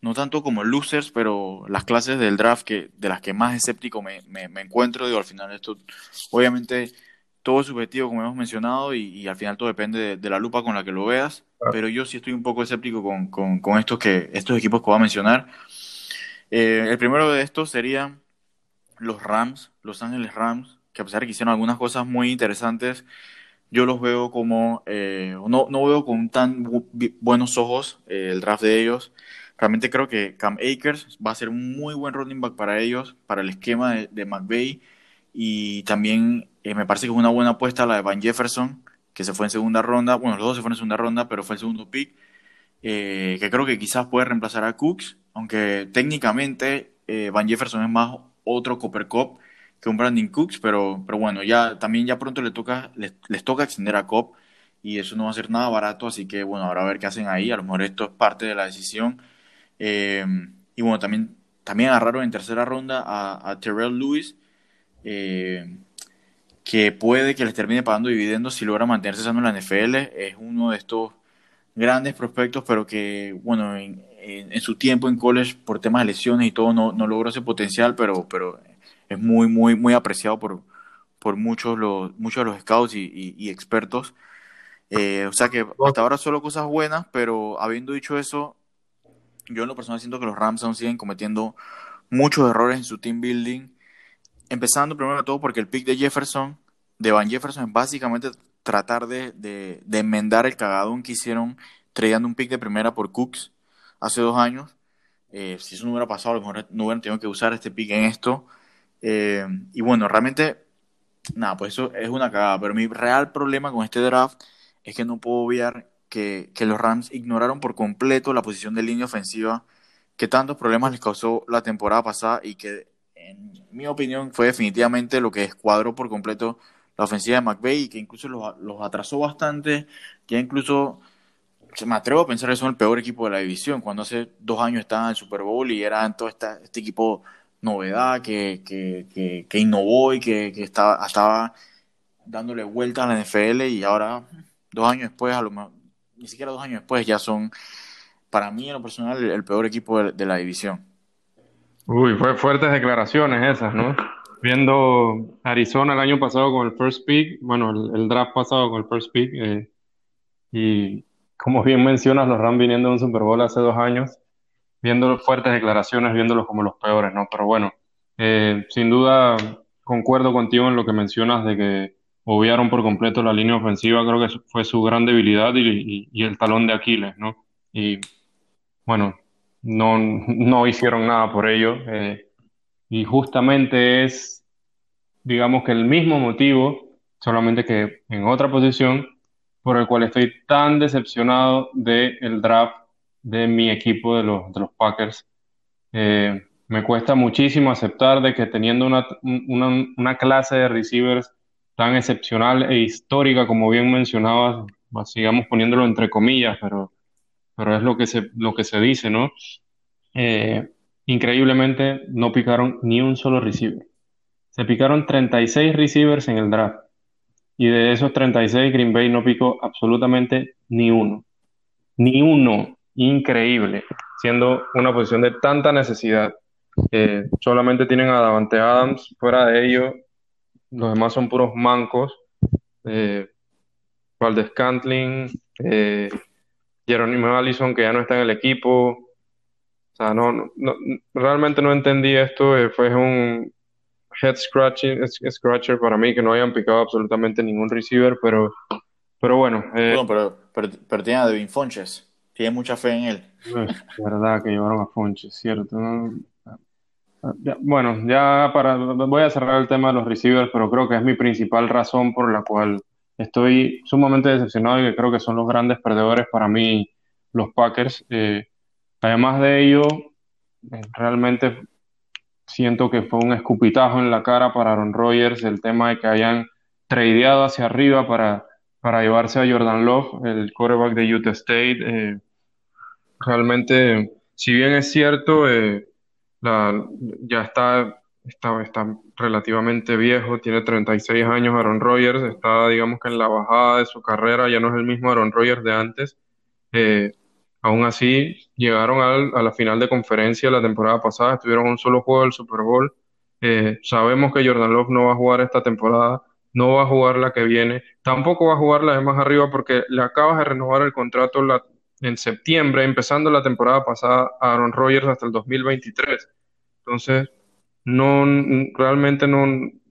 no tanto como losers, pero las clases del draft que de las que más escéptico me, me, me encuentro, digo, al final esto, obviamente todo es subjetivo, como hemos mencionado, y, al final todo depende de, la lupa con la que lo veas. Pero yo sí estoy un poco escéptico con, con, estos, que, estos equipos que voy a mencionar. Eh, el primero de estos serían los Rams, Los Ángeles Rams, que a pesar de que hicieron algunas cosas muy interesantes, yo los veo como, eh, no, no veo con tan buenos ojos eh, el draft de ellos. Realmente creo que Cam Akers va a ser un muy buen running back para ellos, para el esquema de, de McVeigh y también me parece que es una buena apuesta la de Van Jefferson, que se fue en segunda ronda. Bueno, los dos se fueron en segunda ronda, pero fue el segundo pick. Eh, que creo que quizás puede reemplazar a Cooks, aunque técnicamente eh, Van Jefferson es más otro Copper Cup que un Brandon Cooks, pero, pero bueno, ya también ya pronto le toca, les, toca extender a Cop y eso no va a ser nada barato, así que bueno, ahora a ver qué hacen ahí, a lo mejor esto es parte de la decisión. y bueno, también, también agarraron en tercera ronda a, a Terrell Lewis, eh, que puede que les termine pagando dividendos si logra mantenerse sano en la NFL. Es uno de estos grandes prospectos, pero que, bueno, en, su tiempo en college, por temas de lesiones y todo, no, no logró ese potencial, pero, pero es muy, muy, muy apreciado por, por muchos, los, muchos de los scouts y, expertos. Eh, o sea que hasta ahora solo cosas buenas, pero habiendo dicho eso, yo en lo personal siento que los Rams aún siguen cometiendo muchos errores en su team building empezando primero de todo porque el pick de Jefferson, de Van Jefferson, es básicamente tratar de, de, enmendar el cagadón que hicieron trayendo un pick de primera por Cooks hace dos años. Eh, si eso no hubiera pasado, a lo mejor no hubieran tenido que usar este pick en esto. Eh, y bueno, realmente, nada, pues eso es una cagada. Pero mi real problema con este draft es que no puedo obviar que, que los Rams ignoraron por completo la posición de línea ofensiva que tantos problemas les causó la temporada pasada y que en mi opinión, fue definitivamente lo que escuadró por completo la ofensiva de McVeigh y que incluso los, los atrasó bastante. Ya incluso me atrevo a pensar que son el peor equipo de la división. Cuando hace dos años estaban en Super Bowl y eran todo este equipo novedad que, que, que, innovó y que, estaba, estaba dándole vueltas a la NFL y ahora, dos años después, a lo ni siquiera dos años después, ya son, para mí en lo personal, el, peor equipo de la división. Uy, fue fuertes declaraciones esas, ¿no? Viendo Arizona el año pasado con el first pick, bueno, el, draft pasado con el first pick, eh, y como bien mencionas, los Rams viniendo un Super Bowl hace dos años, viendo fuertes declaraciones, viéndolos como los peores, ¿no? Pero bueno, eh, sin duda concuerdo contigo en lo que mencionas de que obviaron por completo la línea ofensiva, creo que fue su gran debilidad y, el talón de Aquiles, ¿no? Y bueno, no, no hicieron nada por ello. Eh, y justamente es, digamos que el mismo motivo, solamente que en otra posición, por el cual estoy tan decepcionado del draft de mi equipo de los, de los Packers. Eh, me cuesta muchísimo aceptar de que teniendo una, una, una, clase de receivers tan excepcional e histórica, como bien mencionabas, sigamos poniéndolo entre comillas, pero, pero es lo que se, lo que se dice, ¿no? Eh, increíblemente no picaron ni un solo receiver. Se picaron 36 receivers en el draft. Y de esos 36, Green Bay no picó absolutamente ni uno. Ni uno. Increíble. Siendo una posición de tanta necesidad. solamente tienen a Davante Adams. Fuera de ello, los demás son puros mancos. Eh, Valdez Cantling, eh, Jerónimo Allison, que ya no está en el equipo. O sea, no, no, realmente no entendí esto. Eh, fue un head scratching, scratcher para mí que no hayan picado absolutamente ningún receiver, pero, pero bueno. Eh, pero, pero, tiene a Devin Fonches. Tiene mucha fe en él. Es verdad que llevaron a Fonches, cierto. bueno, ya para. Voy a cerrar el tema de los receivers, pero creo que es mi principal razón por la cual estoy sumamente decepcionado y creo que son los grandes perdedores para mí los Packers. Eh, además de ello, eh, realmente siento que fue un escupitajo en la cara para Aaron Rodgers el tema de que hayan tradeado hacia arriba para, para llevarse a Jordan Love, el quarterback de Utah State. Eh, realmente, si bien es cierto, ya está, está, está relativamente viejo, tiene 36 años Aaron Rodgers, está digamos que en la bajada de su carrera, ya no es el mismo Aaron Rodgers de antes. Eh, aún así, llegaron a la final de conferencia la temporada pasada, estuvieron un solo juego del Super Bowl. Eh, sabemos que Jordan Love no va a jugar esta temporada, no va a jugar la que viene, tampoco va a jugar la de más arriba porque le acabas de renovar el contrato en septiembre, empezando la temporada pasada a Aaron Rodgers hasta el 2023. Entonces, no, realmente no,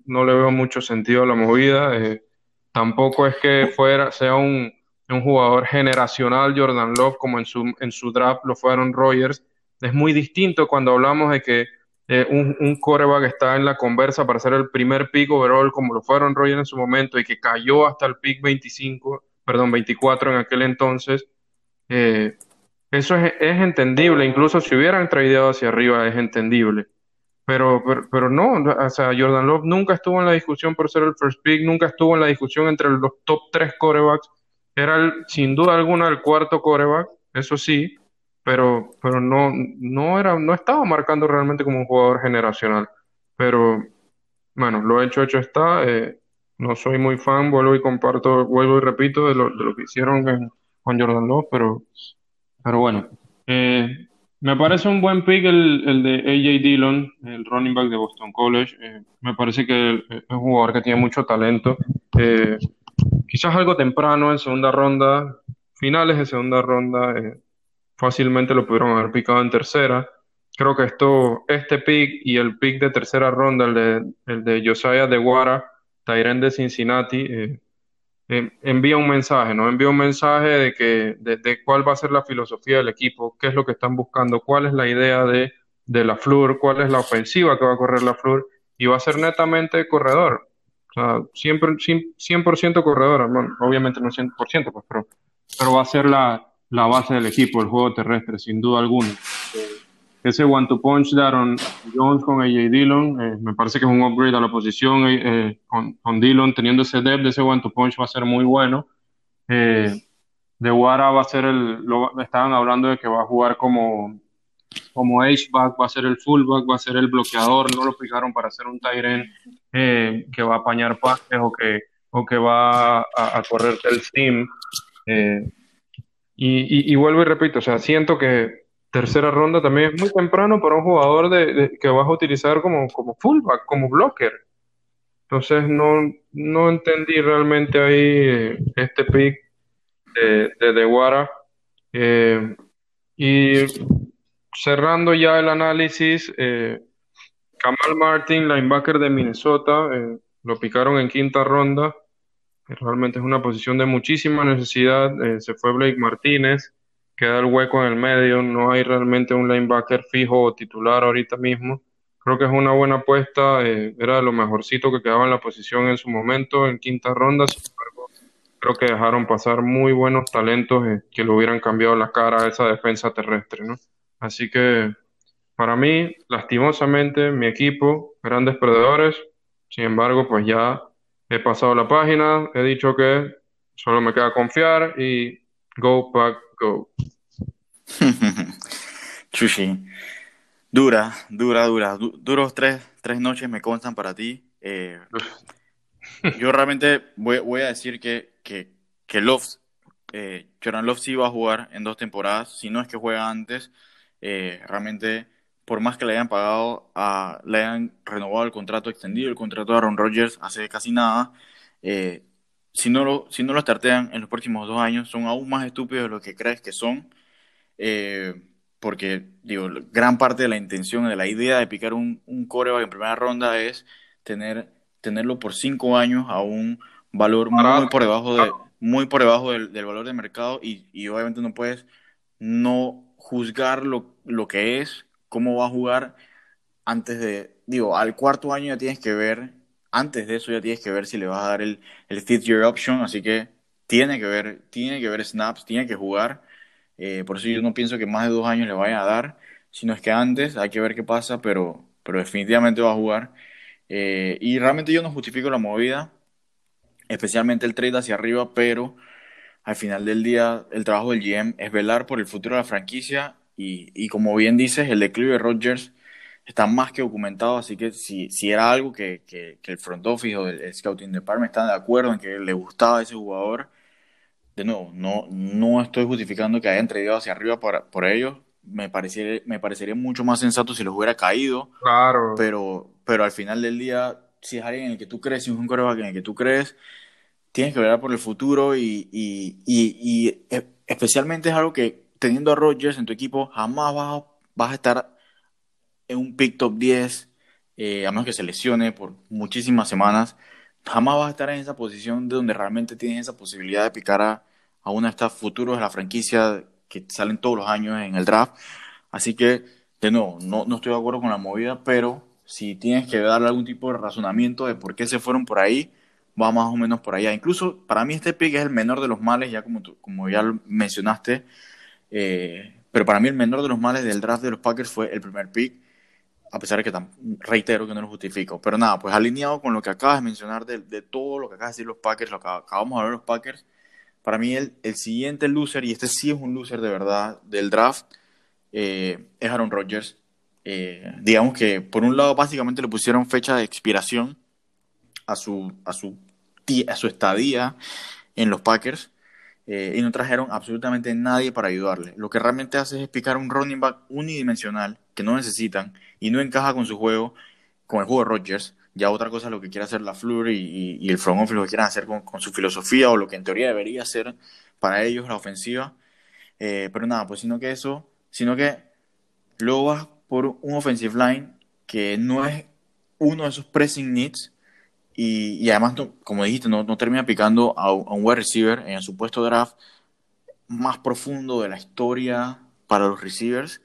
no le veo mucho sentido a la movida. Eh, tampoco es que fuera, sea un, un, jugador generacional Jordan Love como en su, en su draft lo fueron Rogers. Es muy distinto cuando hablamos de que eh, un, un coreback está en la conversa para ser el primer pick overall como lo fueron Rogers en su momento y que cayó hasta el pick 25, perdón, 24 en aquel entonces. Eh, eso es, es, entendible, incluso si hubieran traído hacia arriba es entendible. Pero, pero, no, o sea, Jordan Love nunca estuvo en la discusión por ser el first pick, nunca estuvo en la discusión entre los top tres corebacks. Era sin duda alguna el cuarto coreback, eso sí, pero, pero no, no, era, no estaba marcando realmente como un jugador generacional. Pero bueno, lo hecho, hecho está. Eh, no soy muy fan, vuelvo y comparto, vuelvo y repito de lo, de lo que hicieron con Jordan Love, pero, pero bueno. Eh, me parece un buen pick el, el, de AJ Dillon, el running back de Boston College. Eh, me parece que es un jugador que tiene mucho talento. Eh, quizás algo temprano en segunda ronda, finales de segunda ronda, eh, fácilmente lo pudieron haber picado en tercera. Creo que esto, este pick y el pick de tercera ronda, el de, el de Josiah DeWara, Tyren de Cincinnati, envía un mensaje, ¿no? Envía un mensaje de que de, cuál va a ser la filosofía del equipo, qué es lo que están buscando, cuál es la idea de, de la FLUR, cuál es la ofensiva que va a correr la FLUR, y va a ser netamente corredor. O sea, siempre 100%, corredor, obviamente no 100%, pues, pero, pero va a ser la, la base del equipo, el juego terrestre, sin duda alguna ese one to punch de Aaron Jones con AJ Dillon, eh, me parece que es un upgrade a la posición eh, eh, con, con, Dillon, teniendo ese depth de ese one to punch va a ser muy bueno. de Wara va a ser el, lo, estaban hablando de que va a jugar como, como H-back, va a ser el fullback, va a ser el bloqueador, no lo fijaron para hacer un Tyren que va a apañar pases o que, o que va a, a correrte el y vuelvo y repito, o sea, siento que tercera ronda también es muy temprano para un jugador de, que vas a utilizar como, como fullback, como blocker. Entonces no, no entendí realmente ahí eh, este pick de, de Deguara. Eh, y cerrando ya el análisis, eh, Kamal Martin, linebacker de Minnesota, lo picaron en quinta ronda. Realmente es una posición de muchísima necesidad. Eh, se fue Blake Martínez, queda el hueco en el medio, no hay realmente un linebacker fijo o titular ahorita mismo. Creo que es una buena apuesta, eh, era lo mejorcito que quedaba en la posición en su momento, en quinta ronda, sin embargo, creo que dejaron pasar muy buenos talentos eh, que le hubieran cambiado la cara a esa defensa terrestre, ¿no? Así que para mí, lastimosamente, mi equipo, grandes perdedores, sin embargo, pues ya he pasado la página, he dicho que solo me queda confiar y go back, go. Chushi. Dura, dura, dura. duros tres, tres noches me constan para ti. Eh, yo realmente voy, voy, a decir que, que, que Love, eh, Jordan Love sí va a jugar en dos temporadas. Si no es que juega antes, eh, realmente por más que le hayan pagado, a, le hayan renovado el contrato, extendido el contrato de Aaron Rodgers hace casi nada, eh, si, no lo, si no lo startean en los próximos dos años, son aún más estúpidos de lo que crees que son, eh, porque, digo, gran parte de la intención, de la idea de picar un, un coreback en primera ronda es tener, tenerlo por cinco años a un valor muy por debajo, de, muy por debajo del, del valor de mercado y, y obviamente no puedes no juzgar lo, lo que es cómo va a jugar antes de, digo, al cuarto año ya tienes que ver, antes de eso ya tienes que ver si le vas a dar el, el fifth year option, así que tiene que ver, tiene que ver snaps, tiene que jugar, eh, por eso yo no pienso que más de dos años le vaya a dar, sino es que antes hay que ver qué pasa, pero, pero definitivamente va a jugar. Eh, y realmente yo no justifico la movida, especialmente el trade hacia arriba, pero al final del día el trabajo del GM es velar por el futuro de la franquicia y, y como bien dices, el declive de Rodgers está más que documentado, así que si, si era algo que, que, el front office o el, scouting department están de acuerdo en que le gustaba ese jugador, de nuevo, no, no estoy justificando que hayan traído hacia arriba por, por ellos, me parecería, me parecería mucho más sensato si los hubiera caído, claro. pero, pero al final del día, si es alguien en el que tú crees, si es un coreback en el que tú crees, tienes que ver por el futuro y, y, y, y e, especialmente es algo que teniendo a Rodgers en tu equipo, jamás vas a, estar un pick top 10, eh, a menos que se lesione por muchísimas semanas. Jamás vas a estar en esa posición de donde realmente tienes esa posibilidad de picar a, a de estos futuros de la franquicia que salen todos los años en el draft. Así que, de nuevo, no, no estoy de acuerdo con la movida, pero si tienes que darle algún tipo de razonamiento de por qué se fueron por ahí, va más o menos por allá. Incluso para mí este pick es el menor de los males, ya como, como ya mencionaste, eh, pero para mí el menor de los males del draft de los Packers fue el primer pick, a pesar de que reitero que no lo justifico. Pero nada, pues alineado con lo que acabas de mencionar de, todo lo que acabas de decir los Packers, lo que acabamos de de los Packers, para mí el, el, siguiente loser, y este sí es un loser de verdad del draft, eh, es Aaron Rodgers. Eh, digamos que por un lado básicamente le pusieron fecha de expiración a su, a su, a su estadía en los Packers eh, y no trajeron absolutamente nadie para ayudarle. Lo que realmente hace es picar un running back unidimensional que no necesitan y no encaja con su juego, con el juego de Rodgers. Ya otra cosa es lo que quiere hacer la Fleur y, y, el front office, lo que quieran hacer con, con, su filosofía o lo que en teoría debería ser para ellos la ofensiva. Eh, pero nada, pues sino que eso, sino que luego vas por un offensive line que no es uno de esos pressing needs y, además, como dijiste, no, no termina picando a, un wide receiver en su puesto de draft más profundo de la historia para los receivers.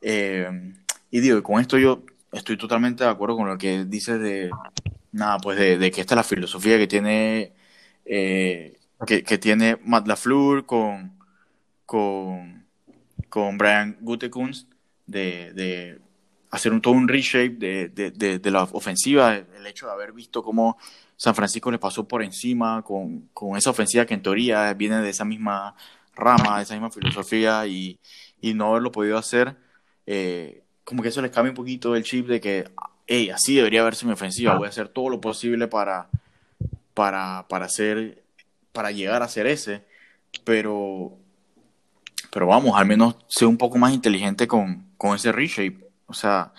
Eh, y digo, con esto yo estoy totalmente de acuerdo con lo que dices de, nada, pues de, que esta es la filosofía que tiene, eh, que, tiene Matt LaFleur con, con, con Brian Gutekunst, de, de hacer un, todo un reshape de, de, de, la ofensiva, el hecho de haber visto cómo San Francisco le pasó por encima con, con, esa ofensiva que en teoría viene de esa misma rama, de esa misma filosofía y, y no haberlo podido hacer, eh, como que eso les cambia un poquito el chip de que, hey, así debería verse mi ofensiva, voy a hacer todo lo posible para, para, para, hacer, para llegar a ser ese, pero, pero vamos, al menos ser un poco más inteligente con, con ese reshape. O sea,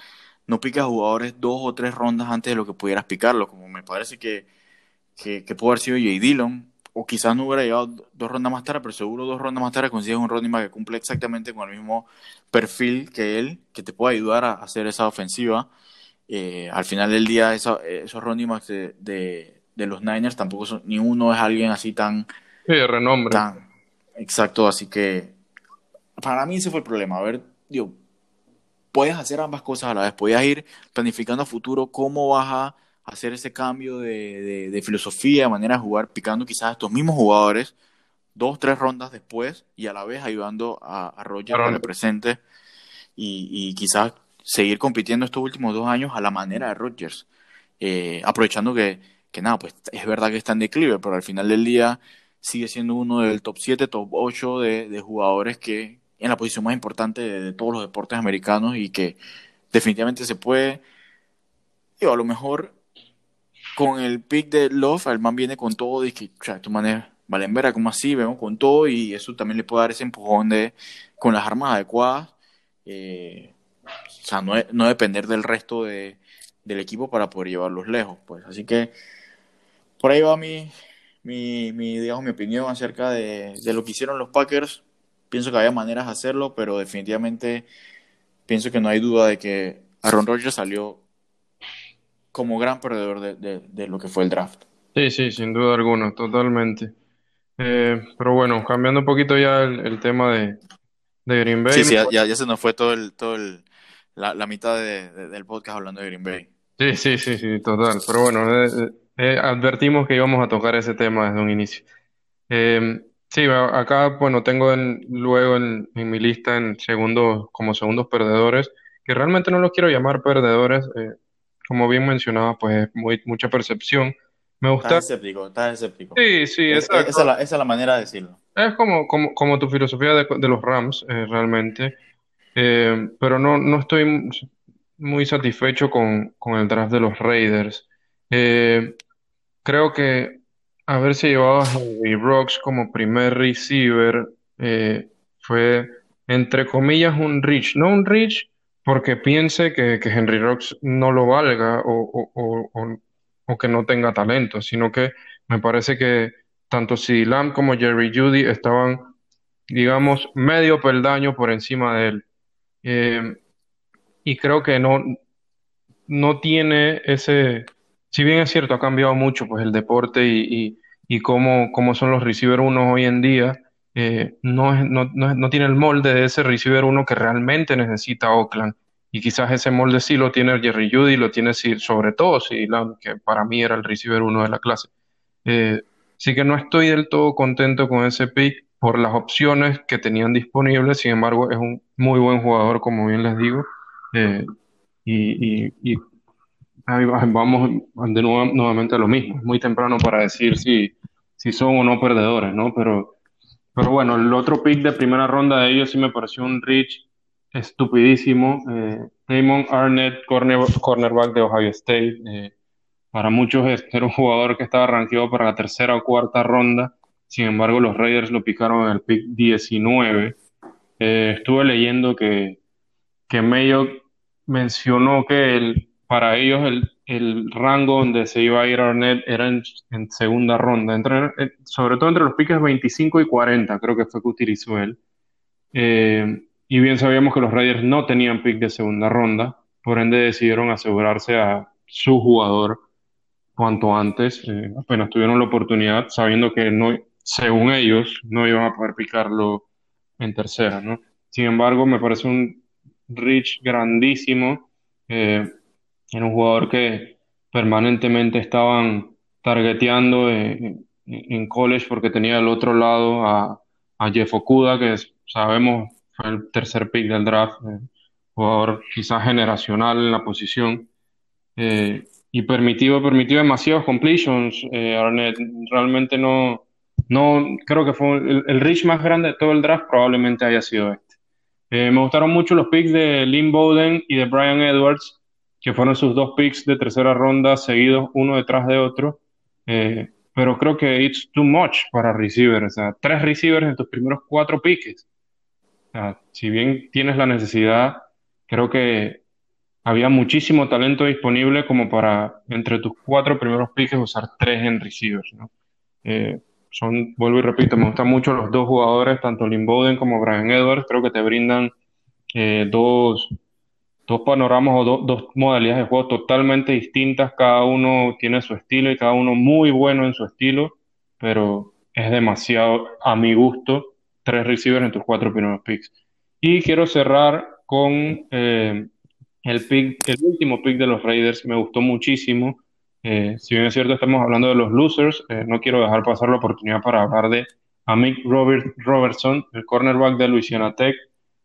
no picas jugadores dos o tres rondas antes de lo que pudieras picarlo, como me parece que, que, pudo haber sido Jay Dillon, o quizás no hubiera llegado dos rondas más tarde, pero seguro dos rondas más tarde consigues un running back que cumple exactamente con el mismo perfil que él, que te puede ayudar a hacer esa ofensiva. Eh, al final del día, esos running backs de, de los Niners tampoco son, ni uno es alguien así tan... Sí, de renombre. exacto, así que para mí ese fue el problema. A ver, digo, puedes hacer ambas cosas a la vez. Puedes ir planificando a futuro cómo vas a hacer ese cambio de, de, filosofía, de manera de jugar, picando quizás a estos mismos jugadores dos, tres rondas después y a la vez ayudando a, a Roger para el presente y, y, quizás seguir compitiendo estos últimos dos años a la manera de Rodgers, eh, aprovechando que, que nada, pues es verdad que está en declive, pero al final del día sigue siendo uno del top 7, top 8 de, de jugadores que, en la posición más importante de, todos los deportes americanos y que definitivamente se puede. Digo, a lo mejor con el pick de Love, el man viene con todo y que, o sea, tu manera, Valenvera, como así, vemos con todo y eso también le puede dar ese empujón de, con las armas adecuadas. Eh, o sea, no, no, depender del resto de, del equipo para poder llevarlos lejos, pues. Así que por ahí va mi, mi, mi digamos, mi opinión acerca de, de lo que hicieron los Packers Pienso que había maneras de hacerlo, pero definitivamente pienso que no hay duda de que Aaron Rodgers salió como gran perdedor de, lo que fue el draft. Sí, sí, sin duda alguna, totalmente. Eh, pero bueno, cambiando un poquito ya el, tema de, Green Bay. Sí, sí, ya, ya, se nos fue todo el, todo el, la, mitad del podcast hablando de Green Bay. Sí, sí, sí, sí, total. Pero bueno, eh, eh, advertimos que íbamos a tocar ese tema desde un inicio. Sí, acá, bueno, tengo luego en, mi lista en segundos, como segundos perdedores, que realmente no los quiero llamar perdedores, eh, como bien mencionaba, pues es muy, mucha percepción. Me gusta. Estás escéptico, estás escéptico. Sí, sí, exacto. Esa es, la, esa es la manera de decirlo. Es como, como, como tu filosofía de, de los Rams, eh, realmente. Eh, pero no, no estoy muy satisfecho con, con el draft de los Raiders. creo que Haberse llevado a Henry Rocks como primer receiver eh, fue, entre comillas, un reach. No un reach porque piense que, Henry Rocks no lo valga o, que no tenga talento, sino que me parece que tanto CD Lamb como Jerry Judy estaban, digamos, medio peldaño por encima de él. Eh, y creo que no, no tiene ese, si bien es cierto, ha cambiado mucho pues el deporte y, cómo, cómo, son los receiver uno hoy en día, eh, no, no, no, tiene el molde de ese receiver uno que realmente necesita Oakland. Y quizás ese molde sí lo tiene Jerry Judy, lo tiene sobre todo sí, que para mí era el receiver uno de la clase. Eh, sí que no estoy del todo contento con ese pick por las opciones que tenían disponibles, sin embargo es un muy buen jugador, como bien les digo, eh, y, y, vamos de nuevo, nuevamente a lo mismo. Es muy temprano para decir si, si son o no perdedores, ¿no? Pero, pero bueno, el otro pick de primera ronda de ellos sí me pareció un reach estupidísimo. Eh, Damon Arnett, cornerback de Ohio State. Eh, para muchos era un jugador que estaba rankeado para la tercera o cuarta ronda. Sin embargo, los Raiders lo picaron en el pick 19. Eh, estuve leyendo que, que Mayo mencionó que el, para ellos el, el, rango donde se iba a ir Arnett era en, segunda ronda, entre, eh, sobre todo entre los piques 25 y 40, creo que fue que utilizó él. Eh, y bien sabíamos que los Raiders no tenían pick de segunda ronda, por ende decidieron asegurarse a su jugador cuanto antes, eh, apenas tuvieron la oportunidad, sabiendo que no, según ellos no iban a poder picarlo en tercera, ¿no? Sin embargo, me parece un reach grandísimo. Era un jugador que permanentemente estaban targeteando en, college porque tenía del otro lado a, Jeff Okuda, que sabemos fue el tercer pick del draft, eh, jugador quizás generacional en la posición. Eh, y permitió, permitió demasiados completions. Eh, Arnett realmente no, no creo que fue el, el, reach más grande de todo el draft, probablemente haya sido este. me gustaron mucho los picks de Lynn Bowden y de Brian Edwards que fueron sus dos picks de tercera ronda seguidos uno detrás de otro. Eh, pero creo que it's too much para receivers. O sea, tres receivers en tus primeros cuatro picks. O sea, si bien tienes la necesidad, creo que había muchísimo talento disponible como para entre tus cuatro primeros picks usar tres en receivers. Eh, son, vuelvo y repito, me gustan mucho los dos jugadores, tanto Lynn Bowden como Brian Edwards. Creo que te brindan eh, dos dos panoramas o dos modalidades de juego totalmente distintas, cada uno tiene su estilo y cada uno muy bueno en su estilo, pero es demasiado a mi gusto tres receivers en tus cuatro primeros picks. Y quiero cerrar con eh, el, pick, el último pick de los Raiders, me gustó muchísimo. Eh, si bien es cierto, estamos hablando de los losers, eh, no quiero dejar pasar la oportunidad para hablar de Amik Robert, Robertson, el cornerback de Louisiana Tech,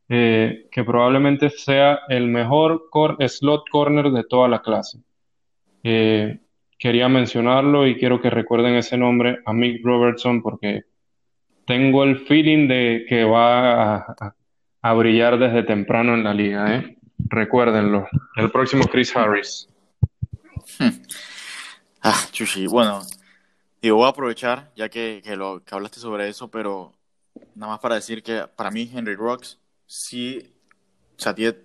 que probablemente sea el mejor slot corner de toda la clase. quería mencionarlo y quiero que recuerden ese nombre, Amik Robertson, porque tengo el feeling de que va a, a brillar desde temprano en la liga, ¿eh? Recuérdenlo. El próximo Chris Harris. Ah, bueno, digo, voy a aprovechar, ya que, lo, que hablaste sobre eso, pero nada más para decir que para mí Henry Rocks sí, o sea, tiene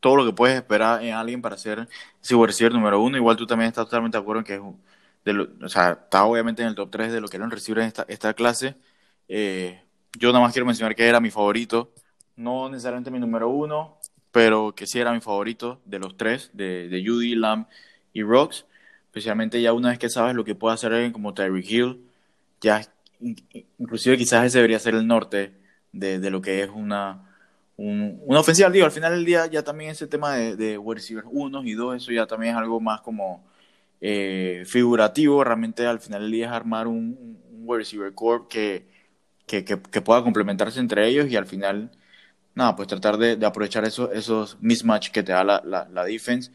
todo lo que puedes esperar en alguien para ser receiver número uno. Igual tú también estás totalmente de acuerdo en que es, de o sea, está obviamente en el top 3 de lo que eran receivers esta, esta clase. Eh, yo nada más quiero mencionar que era mi favorito no necesariamente mi número uno, pero que sí era mi favorito de los tres, de, de Judy, Lamb y Rocks. Especialmente ya una vez que sabes lo que puede hacer alguien como Tyreek Hill, ya inclusive quizás ese debería ser el norte de, de lo que es una, una ofensiva. Digo, al final del día ya también ese tema de, de wide receivers unos y dos, eso ya también es algo más como eh, figurativo. Realmente al final del día es armar un, un wide receiver core que, que, que, que pueda complementarse entre ellos y al final nada, pues tratar de, aprovechar esos, esos mismatch que te da la, la, defense.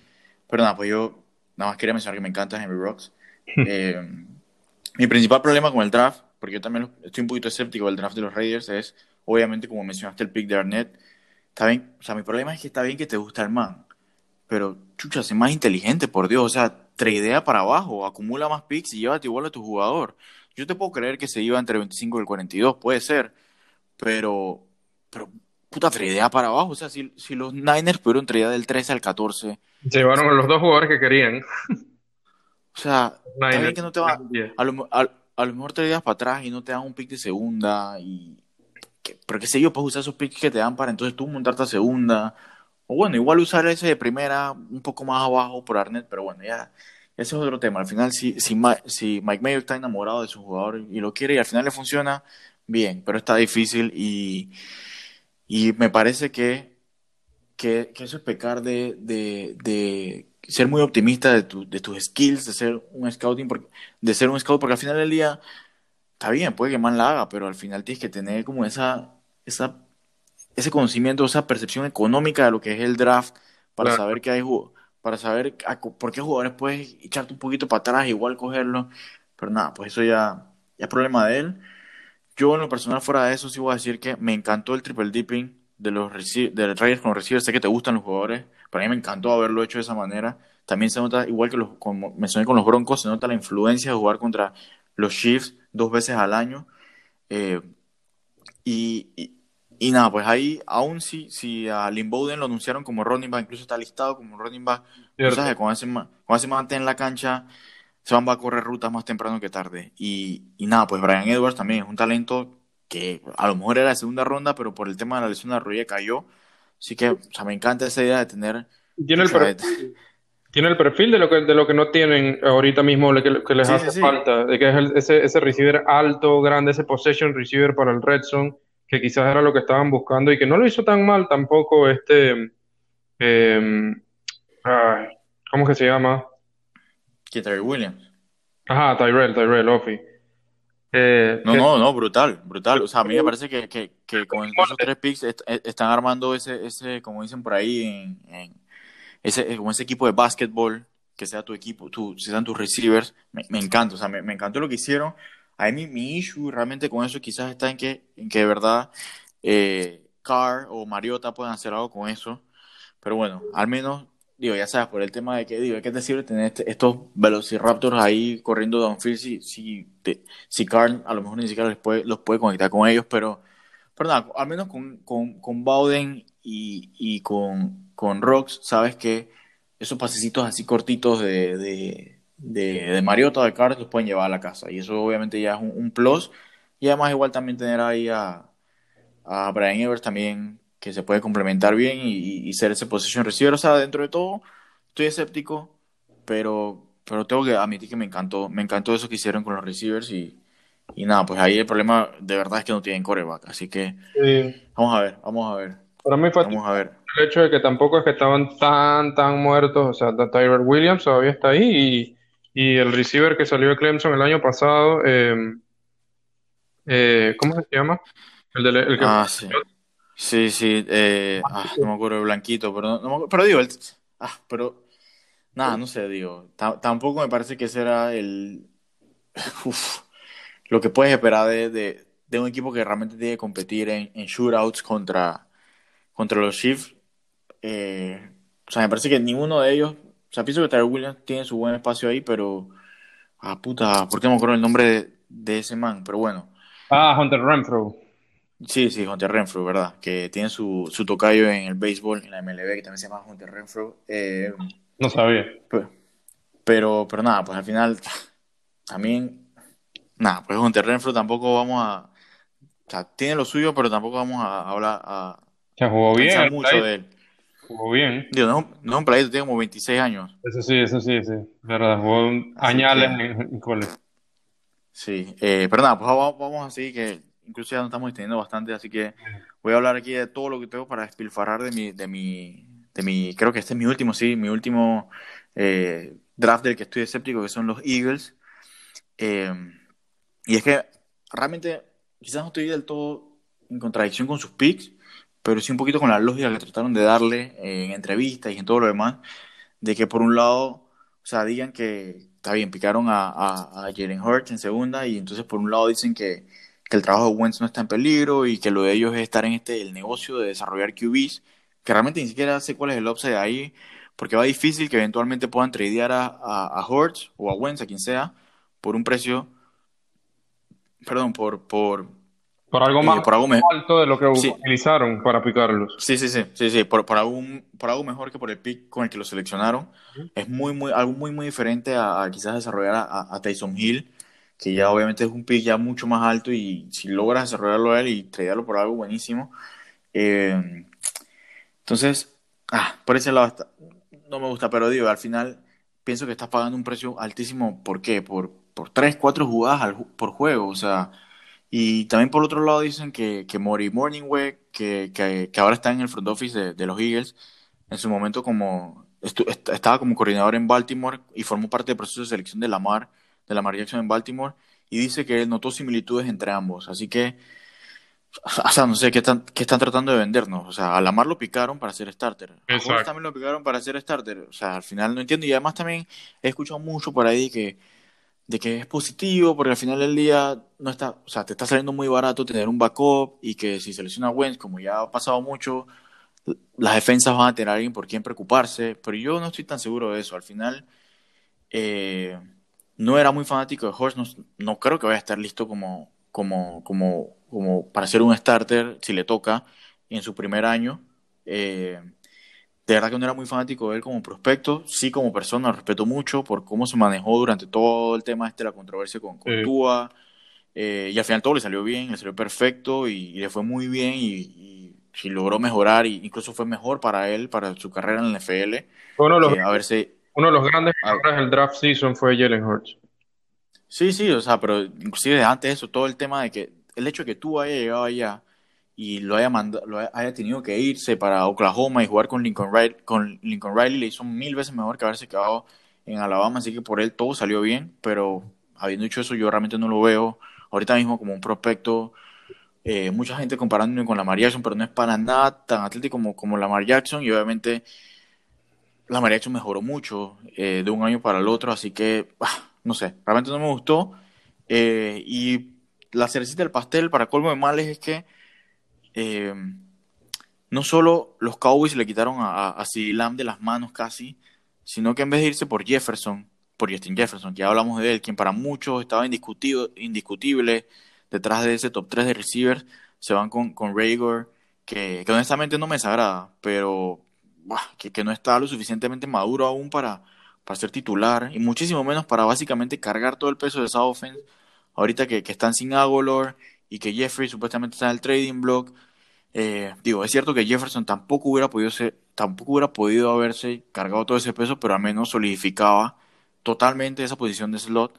Pero nada, pues yo nada más quería mencionar que me encanta Henry Rocks. Eh, mi principal problema con el draft, porque yo también estoy un poquito escéptico del draft de los Raiders, es obviamente como mencionaste el pick de Arnett. Está bien, o sea, mi problema es que está bien que te gusta el man, pero chucha, sé más inteligente, por Dios, o sea, idea para abajo, acumula más picks y llévate igual a tu jugador. Yo te puedo creer que se iba entre el 25 y el 42, puede ser, pero, pero puta, idea para abajo. O sea, si, si los Niners pudieron traer del 13 al 14. Llevaron los dos jugadores que querían. O sea, Niners, que no te va, a, lo, a, lo mejor te ideas para atrás y no te dan un pick de segunda. y Pero qué sé yo, puedes usar esos picks que te dan para entonces tú montarte a segunda. O bueno, igual usar ese de primera un poco más abajo por Arnett, pero bueno, ya. Ese es otro tema. Al final, si, si, si Mike Mayo está enamorado de su jugador y lo quiere y al final le funciona, bien, pero está difícil y y me parece que, que, eso es pecar de, de, ser muy optimista de, tu, de, tus skills, de ser un scouting, de ser un scout, porque al final del día está bien, puede que mal la haga, pero al final tienes que tener como esa, esa ese conocimiento, esa percepción económica de lo que es el draft para saber que hay para saber por qué jugadores puedes echarte un poquito para atrás, igual cogerlo, pero nada, pues eso ya, ya es problema de él. Yo en lo personal fuera de eso sí voy a decir que me encantó el triple dipping de los de Raiders con los receivers. Sé que te gustan los jugadores, para mí me encantó haberlo hecho de esa manera. También se nota, igual que los, como mencioné con los Broncos, se nota la influencia de jugar contra los Chiefs dos veces al año. Eh, y, y, nada, pues ahí, aún si, si a Lynn Bowden lo anunciaron como running back, incluso está listado como running back, sabes, cuando se, cuando se mantiene en la cancha, se van a correr rutas más temprano que tarde. Y, y nada, pues Brian Edwards también es un talento que a lo mejor era de segunda ronda, pero por el tema de la lesión de rodilla cayó. Así que, o sea, me encanta esa idea de tener... Tiene el, perfil, tiene el perfil de lo que, de lo que no tienen ahorita mismo, que, que les hace falta, de que es ese, ese receiver alto, grande, ese possession receiver para el red zone, que quizás era lo que estaban buscando y que no lo hizo tan mal tampoco este... Eh, ¿Cómo que se llama? ¿Quién, Tyrell Williams? Ajá, Tyrell, Tyrell, Offie. Eh, no, no, no, brutal, brutal. O sea, a mí me parece que, que, que con esos tres picks e, están armando ese, ese, como dicen por ahí, en, ese, como ese equipo de básquetbol, que sea tu equipo, tu, sean tus receivers. Me, me encanta, o sea, me, me, encantó lo que hicieron. A mí mi issue realmente con eso quizás está en que, en que de verdad eh, Carr o Mariota puedan hacer algo con eso. Pero bueno, al menos digo, ya sabes, por el tema de que, digo, ¿qué te sirve tener este, estos Velociraptors ahí corriendo downfield si, si, si Carl a lo mejor ni siquiera les puede, los puede conectar con ellos, pero, pero nada, al menos con, con, con Bowden y, y con, con Rocks, sabes que esos pasecitos así cortitos de, de, de, Mariota o de Carl los pueden llevar a la casa, y eso obviamente ya es un, plus, y además igual también tener ahí a, a Brian Evers también que se puede complementar bien y, ser ese position receiver. O sea, dentro de todo, estoy escéptico, pero, pero tengo que admitir que me encantó, me encantó eso que hicieron con los receivers y, y nada, pues ahí el problema de verdad es que no tienen coreback, así que vamos a ver, vamos a ver. Para mí fue vamos a ver. El hecho de que tampoco es que estaban tan, tan muertos, o sea, Tyler Williams todavía está ahí y, y el receiver que salió de Clemson el año pasado, eh, eh, ¿cómo se llama? El, de, el que ah, sí. Sí, sí, eh, ah, no me acuerdo de Blanquito, pero, no, pero digo, ah, pero nada, no sé, digo, tampoco me parece que será el, uf, lo que puedes esperar de, de, un equipo que realmente tiene que competir en, en shootouts contra, contra los Chiefs. Eh, o sea, me parece que ninguno de ellos, o sea, pienso que Tyler Williams tiene su buen espacio ahí, pero, ah, puta, ¿por qué no me acuerdo el nombre de, de ese man? Pero bueno. Ah, Hunter Renfro. Sí, sí, Hunter Renfro, ¿verdad? Que tiene su, su tocayo en el béisbol, en la MLB, que también se llama Hunter Renfro. Eh, no sabía. Pero, pero, nada, pues al final también, nada, pues Hunter Renfro tampoco vamos a, o sea, tiene lo suyo, pero tampoco vamos a hablar, a, se jugó bien, mucho de él. Jugó bien. Digo, no, no es un playito, tiene como 26 años. Eso sí, eso sí, sí, verdad, jugó añales en, en cole. Sí, eh, pero nada, pues vamos a seguir que incluso ya nos estamos extendiendo bastante, así que voy a hablar aquí de todo lo que tengo para despilfarrar de mi, de mi, de mi, creo que este es mi último, sí, mi último eh, draft del que estoy escéptico, que son los Eagles. Eh, y es que realmente quizás no estoy del todo en contradicción con sus picks, pero sí un poquito con la lógica que trataron de darle en entrevistas y en todo lo demás, de que por un lado, o sea, digan que, está bien, picaron a, a, a Jalen Hurts en segunda y entonces por un lado dicen que que el trabajo de Wentz no está en peligro y que lo de ellos es estar en este el negocio de desarrollar QBs, que realmente ni siquiera sé cuál es el upside ahí, porque va difícil que eventualmente puedan tradear a, a, Hortz o a Wentz, a quien sea, por un precio, perdón, por... por por algo eh, más, por algo alto de lo que utilizaron para picarlos. Sí, sí, sí, sí, sí, por, por, por algo mejor que por el pick con el que lo seleccionaron. Es muy, muy, algo muy, muy diferente a, quizás desarrollar a, a Tyson Hill que ya obviamente es un pick ya mucho más alto y si logras desarrollarlo a él y traerlo por algo buenísimo. Eh, entonces, ah, por ese lado no me gusta, pero digo, al final pienso que estás pagando un precio altísimo. ¿Por qué? Por, por 3, 4 jugadas por juego, o sea, y también por otro lado dicen que, que Mori Morningway, que, que, que, ahora está en el front office de, los Eagles, en su momento como estaba como coordinador en Baltimore y formó parte del proceso de selección de Lamar de la Jackson en Baltimore y dice que él notó similitudes entre ambos. Así que, o sea, no sé qué están, qué están tratando de vendernos. O sea, a Lamar lo picaron para ser starter. A también lo picaron para ser starter. O sea, al final no entiendo. Y además también he escuchado mucho por ahí que de que es positivo porque al final del día no está, o sea, te está saliendo muy barato tener un backup y que si selecciona Wentz, como ya ha pasado mucho, las defensas van a tener a alguien por quien preocuparse, pero yo no estoy tan seguro de eso. Al final, eh, no era muy fanático de Horst, no, creo que vaya a estar listo como, como, como, como para ser un starter si le toca en su primer año. Eh, de verdad que no era muy fanático de él como prospecto, sí como persona, lo respeto mucho por cómo se manejó durante todo el tema este, la controversia con, con eh, y al final todo le salió bien, le salió perfecto y, le fue muy bien y, logró mejorar, y incluso fue mejor para él, para su carrera en el NFL. Bueno, lo, a verse, uno de los grandes ganadores del draft season fue Jalen Hurts. Sí, sí, o sea, pero inclusive antes de eso, todo el tema de que el hecho de que tú haya llegado allá y lo haya mandado, haya tenido que irse para Oklahoma y jugar con Lincoln Riley, con Lincoln Riley le hizo mil veces mejor que haberse quedado en Alabama, así que por él todo salió bien, pero habiendo dicho eso, yo realmente no lo veo ahorita mismo como un prospecto. Eh, mucha gente comparándome con Lamar Jackson, pero no es para nada tan atlético como, como Lamar Jackson y obviamente la mariachi mejoró mucho eh, de un año para el otro, así que, ah, no sé, realmente no me gustó. Eh, y la cerecita del pastel, para colmo de males, es que eh, no solo los Cowboys le quitaron a, a, Lamb de las manos casi, sino que en vez de irse por Jefferson, por Justin Jefferson, ya hablamos de él, quien para muchos estaba indiscutible, detrás de ese top 3 de receivers, se van con, con Rager, que, que honestamente no me desagrada, pero que, no está lo suficientemente maduro aún para, para ser titular y muchísimo menos para básicamente cargar todo el peso de esa offense. Ahorita que, están sin Agolor y que Jeffrey supuestamente está en el trading block, Eh, digo, es cierto que Jefferson tampoco hubiera podido ser, tampoco hubiera podido haberse cargado todo ese peso, pero al menos solidificaba totalmente esa posición de slot.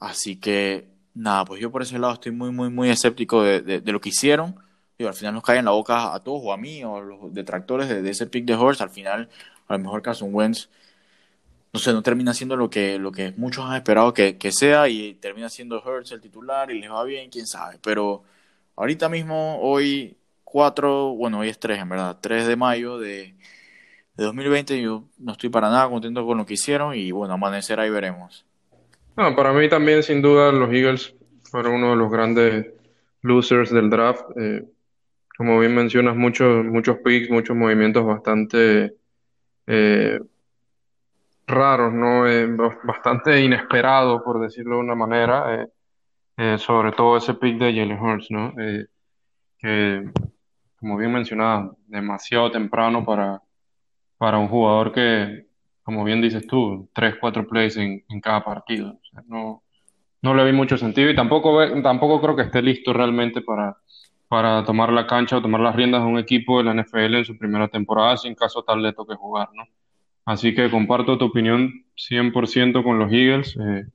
Así que nada, pues yo por ese lado estoy muy, muy, muy escéptico de, lo que hicieron. Digo, al final nos cae en la boca a todos, o a mí, o a los detractores de, ese pick de Horse. Al final, a lo mejor Carson Wentz, no sé, no termina siendo lo que, lo que muchos han esperado que, que sea y termina siendo Hurts el titular y les va bien, quién sabe. Pero ahorita mismo, hoy 4, bueno, hoy es 3 en verdad, 3 de mayo de, de 2020, yo no estoy para nada contento con lo que hicieron y bueno, amanecer ahí veremos. No, para mí también sin duda los Eagles fueron uno de los grandes losers del draft. Eh, como bien mencionas, muchos, muchos picks, muchos movimientos bastante eh, raros, ¿no? Eh, bastante inesperados, por decirlo de una manera. sobre todo ese pick de Jalen Hurts, ¿no? que como bien mencionaba, demasiado temprano para, para un jugador que, como bien dices tú, tres, cuatro plays en, cada partido. no, no le vi mucho sentido y tampoco, tampoco creo que esté listo realmente para, para tomar la cancha o tomar las riendas de un equipo de la NFL en su primera temporada, sin caso tal le toque jugar, ¿no? Así que comparto tu opinión 100% con los Eagles. Eh,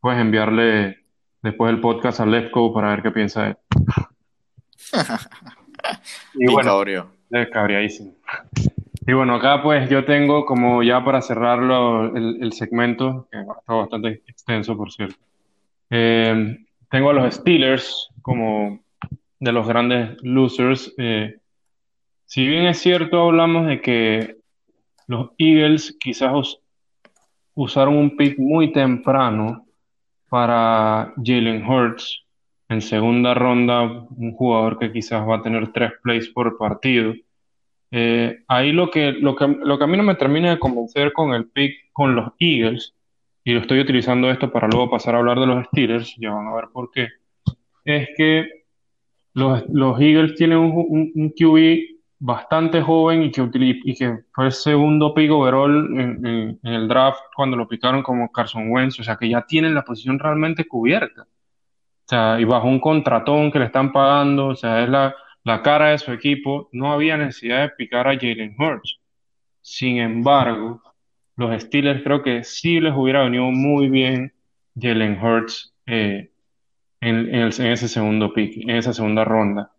puedes enviarle después del podcast a Lefko para ver qué piensa él. y bueno, es cabreadísimo. Y bueno, acá pues yo tengo como ya para cerrarlo el, segmento, que está bastante extenso por cierto, eh, tengo a los Steelers como de los grandes losers. Eh, si bien es cierto, hablamos de que los Eagles quizás usaron un pick muy temprano para Jalen Hurts, en segunda ronda, un jugador que quizás va a tener tres plays por partido. Eh, ahí lo que, lo, que, lo que a mí no me termina de convencer con el pick con los Eagles, y lo estoy utilizando esto para luego pasar a hablar de los Steelers, ya van a ver por qué, es que los, los Eagles tienen un, un, QB bastante joven y que, y que fue el segundo pick overall en, el draft cuando lo picaron como Carson Wentz, o sea que ya tienen la posición realmente cubierta. O sea, y bajo un contratón que le están pagando, o sea, es la, la cara de su equipo, no había necesidad de picar a Jalen Hurts. Sin embargo, los Steelers creo que sí les hubiera venido muy bien Jalen Hurts eh, en, en, ese segundo pick, en esa segunda ronda.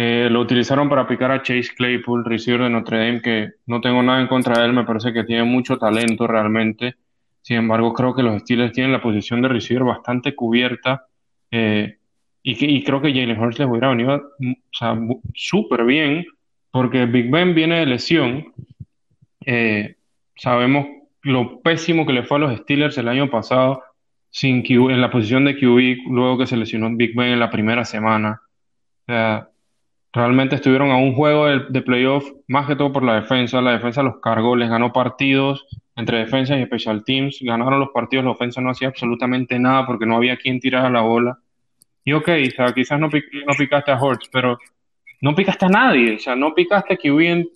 Eh, lo utilizaron para picar a Chase Claypool, receiver de Notre Dame, que no tengo nada en contra de él, me parece que tiene mucho talento realmente. Sin embargo, creo que los Steelers tienen la posición de receiver bastante cubierta eh, y, creo que Jalen Hurts les hubiera venido súper bien, porque Big Ben viene de lesión. Eh, sabemos lo pésimo que le fue a los Steelers el año pasado sin en la posición de QB, luego que se lesionó Big Ben en la primera semana. Realmente estuvieron a un juego de, de, playoff, más que todo por la defensa. La defensa los cargó, les ganó partidos entre defensa y special teams. Ganaron los partidos, la ofensa no hacía absolutamente nada porque no había quien tirar a la bola. Y ok, o sea, quizás no, no picaste a Hortz, pero no picaste a nadie. O sea, no picaste a en,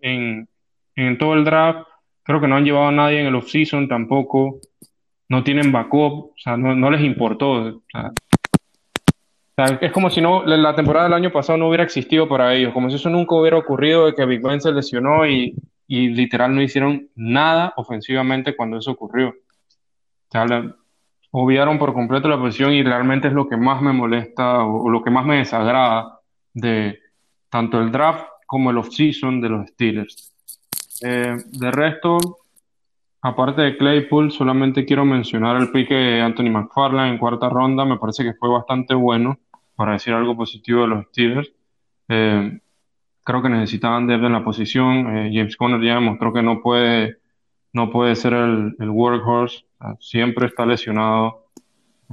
en, en todo el draft. Creo que no han llevado a nadie en el offseason tampoco. No tienen backup, o sea, no, no les importó. O sea, es como si no la temporada del año pasado no hubiera existido para ellos, como si eso nunca hubiera ocurrido de que Big Ben se lesionó y, y literal no hicieron nada ofensivamente cuando eso ocurrió. O obviaron por completo la posición y realmente es lo que más me molesta o, lo que más me desagrada de tanto el draft como el off-season de los Steelers. Eh, de resto, aparte de Claypool, solamente quiero mencionar el pique de Anthony McFarland en cuarta ronda. Me parece que fue bastante bueno para decir algo positivo de los Steelers. Eh, creo que necesitaban depth en la posición. Eh, James Conner ya demostró que no puede, no puede ser el, el workhorse, siempre está lesionado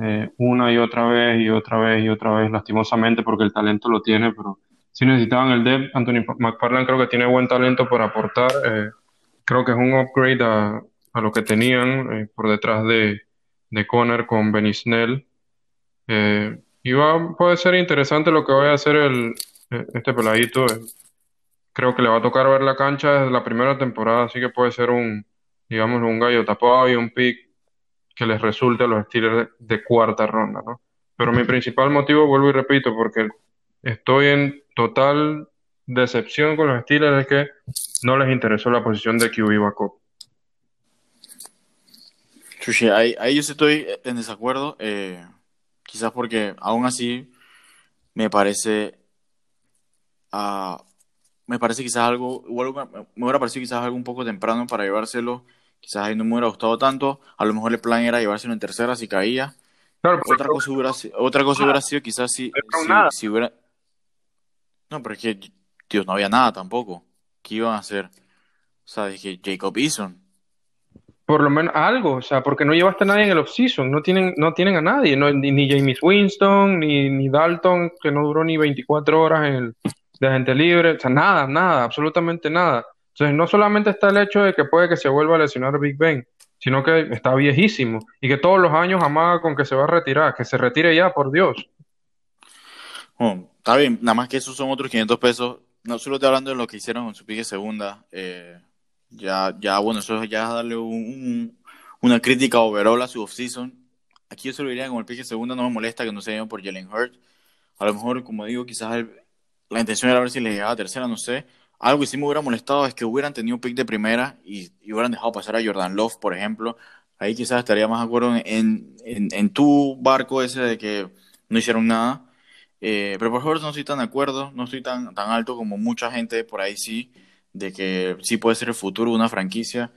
eh, una y otra vez y otra vez y otra vez, lastimosamente, porque el talento lo tiene, pero sí necesitaban el depth. Anthony McFarland creo que tiene buen talento para aportar. Eh, creo que es un upgrade a, a lo que tenían por detrás de, de Conner con Benny Snell. Y puede ser interesante lo que vaya a hacer el, este peladito creo que le va a tocar ver la cancha desde la primera temporada, así que puede ser un, digamos, un gallo tapado y un pick que les resulte a los Steelers de, cuarta ronda, ¿no? Pero mi principal motivo, vuelvo y repito, porque estoy en total decepción con los Steelers es que no les interesó la posición de QB backup. Ahí, ahí yo estoy en desacuerdo, eh, quizás porque aún así me parece, uh, me parece quizás algo, me hubiera parecido quizás algo un poco temprano para llevárselo, quizás ahí no me hubiera gustado tanto, a lo mejor el plan era llevárselo en tercera si caía. otra, cosa hubiera, otra cosa hubiera sido quizás si, si, hubiera... No, pero es que, Dios, no había nada tampoco. ¿Qué iban a hacer? O sea, dije, Jacob Eason por lo menos algo, o sea, porque no llevaste a nadie en el offseason, no tienen, no tienen a nadie, no, ni, James Winston, ni, ni, Dalton, que no duró ni 24 horas en el, de gente libre, o sea, nada, nada, absolutamente nada. Entonces, no solamente está el hecho de que puede que se vuelva a lesionar Big Ben, sino que está viejísimo y que todos los años amaga con que se va a retirar, que se retire ya, por Dios. Oh, está bien, nada más que esos son otros 500 pesos. No solo estoy hablando de lo que hicieron en su pique segunda, eh, ya, ya, bueno, eso ya es darle un, una crítica overall a su offseason. Aquí yo se lo diría como el pique segunda, no me molesta que no se lleven por Jalen Hurt. A lo mejor, como digo, quizás la intención era ver si le llegaba a tercera, no sé. Algo que sí me hubiera molestado es que hubieran tenido un pick de primera y, hubieran dejado pasar a Jordan Love, por ejemplo. Ahí quizás estaría más de acuerdo en, en, en tu barco ese de que no hicieron nada. Eh, pero por favor no estoy tan de acuerdo, no estoy tan, tan alto como mucha gente por ahí sí de que sí puede ser el futuro de una franquicia.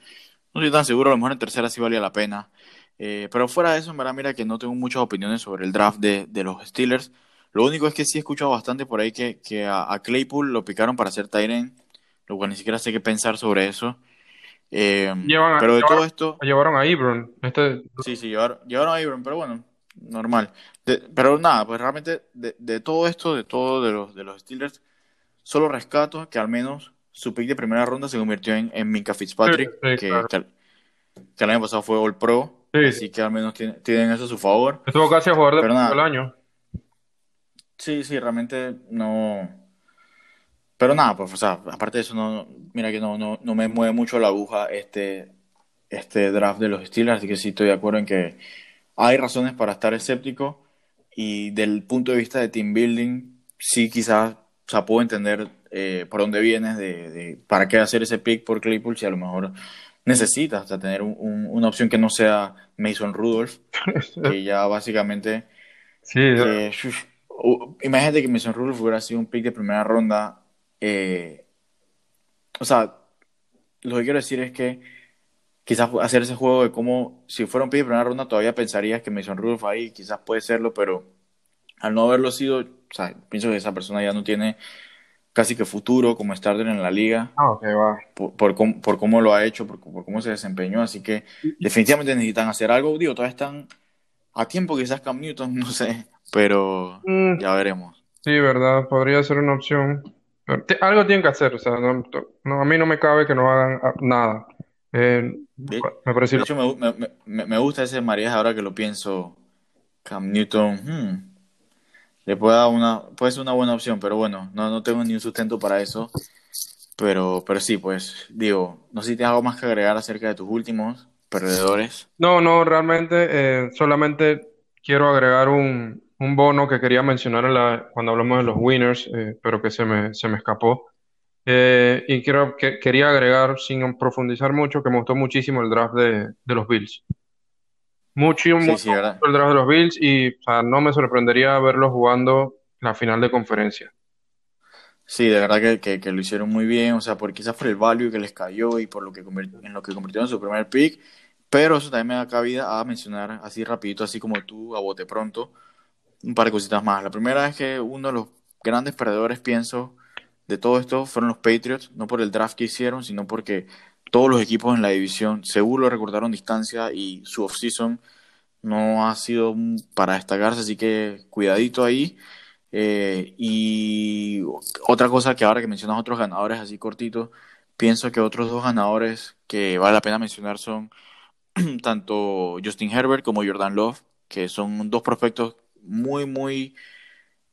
No estoy tan seguro, a lo mejor en tercera sí valía la pena. Eh, pero fuera de eso, en verdad, mira que no tengo muchas opiniones sobre el draft de, de los Steelers. Lo único es que sí he escuchado bastante por ahí que, que a, Claypool lo picaron para hacer Tyren, lo cual ni siquiera sé qué pensar sobre eso. Eh, pero de todo esto. Llevaron a Ibron. Este... Sí, sí, llevaron, llevaron a Ibron, pero bueno, normal. pero nada, pues realmente de, de, todo esto, de todo de los, de los Steelers, solo rescato que al menos su pick de primera ronda se convirtió en, en Minka Fitzpatrick, que, que, el año pasado fue All Pro, así que al menos tienen, eso a su favor. Estuvo casi a jugar de del año. Sí, sí, realmente no. Pero nada, pues, o sea, aparte de eso, no, mira que no, no, no me mueve mucho la aguja este, este draft de los Steelers, así que sí estoy de acuerdo en que hay razones para estar escéptico y del punto de vista de team building, sí quizás, o sea, puedo entender eh, por dónde vienes, de, para qué hacer ese pick por Claypool si a lo mejor necesitas tener una opción que no sea Mason Rudolph, que ya básicamente... Sí, imagínate que Mason Rudolph hubiera sido un pick de primera ronda. Eh, o sea, lo que quiero decir es que quizás hacer ese juego de cómo, si fuera un pick de primera ronda, todavía pensarías que Mason Rudolph ahí quizás puede serlo, pero al no haberlo sido, o sea, pienso que esa persona ya no tiene casi que futuro como starter en la liga. Ah, va. Por, por, cómo, lo ha hecho, por, cómo se desempeñó. Así que definitivamente necesitan hacer algo. Digo, todavía están a tiempo quizás Cam Newton, no sé, pero mm. ya veremos. Sí, verdad, podría ser una opción. algo tienen que hacer, o sea, no, a mí no me cabe que no hagan ah, nada. Eh, me, parece... de hecho, me, me, me, gusta ese Marías ahora que lo pienso. Cam Newton, hmm, le puede dar una, puede ser una buena opción, pero bueno, no, no tengo ni un sustento para eso. Pero, pero sí, pues, digo, no sé si tienes algo más que agregar acerca de tus últimos perdedores. No, no, realmente eh, solamente quiero agregar un, un, bono que quería mencionar en la, cuando hablamos de los winners, eh, pero que se me, se me escapó. Eh, y quiero, que, quería agregar, sin profundizar mucho, que me gustó muchísimo el draft de, de los Bills. Mucho, mucho el draft de los Bills y no me sorprendería verlos jugando la final de conferencia. Sí, de verdad que, que, lo hicieron muy bien, o sea, por quizás por el value que les cayó y por lo que en lo que convirtieron en su primer pick, pero eso también me da cabida a mencionar así rapidito, así como tú, a bote pronto, un par de cositas más. La primera es que uno de los grandes perdedores, pienso, de todo esto fueron los Patriots, no por el draft que hicieron, sino porque todos los equipos en la división seguro recortaron distancia y su offseason no ha sido para destacarse, así que cuidadito ahí. Eh, y otra cosa que ahora que mencionas otros ganadores así cortitos, pienso que otros dos ganadores que vale la pena mencionar son tanto Justin Herbert como Jordan Love, que son dos prospectos muy, muy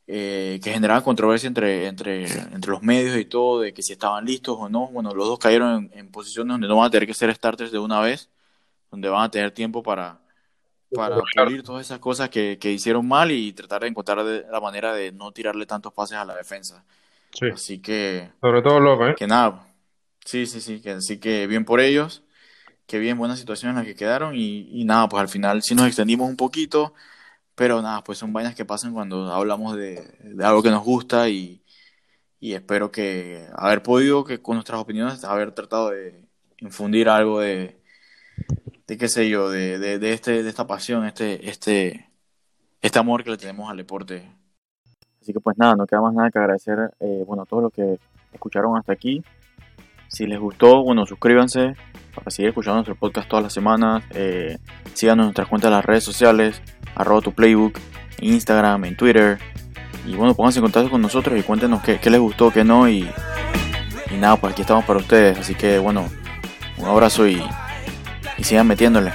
eh, que generaban controversia entre, entre, entre los medios y todo, de que si estaban listos o no. Bueno, los dos cayeron en, posiciones donde no van a tener que ser starters de una vez, donde van a tener tiempo para, para pulir todas esas cosas que, que hicieron mal y tratar de encontrar la manera de no tirarle tantos pases a la defensa. Así que... Sobre todo loco, ¿eh? Que nada. Sí, sí, sí. Que, así que bien por ellos. Que bien, buena situación en la que quedaron. Y, y nada, pues al final sí nos extendimos un poquito. Pero nada, pues son vainas que pasan cuando hablamos de, de algo que nos gusta y, y espero que haber podido, que con nuestras opiniones, haber tratado de infundir algo de, de qué sé yo, de, de, este, de esta pasión, este, este, este amor que le tenemos al deporte. Así que pues nada, no queda más nada que agradecer, eh, bueno, a todos los que escucharon hasta aquí. Si les gustó, bueno, suscríbanse para seguir escuchando nuestro podcast todas las semanas. Eh, síganos en nuestras cuentas de las redes sociales, arroba tu playbook, Instagram, en Twitter. Y bueno, pónganse en contacto con nosotros y cuéntenos qué, les gustó, qué no. Y, y, nada, pues aquí estamos para ustedes. Así que bueno, un abrazo y, y sigan metiéndole.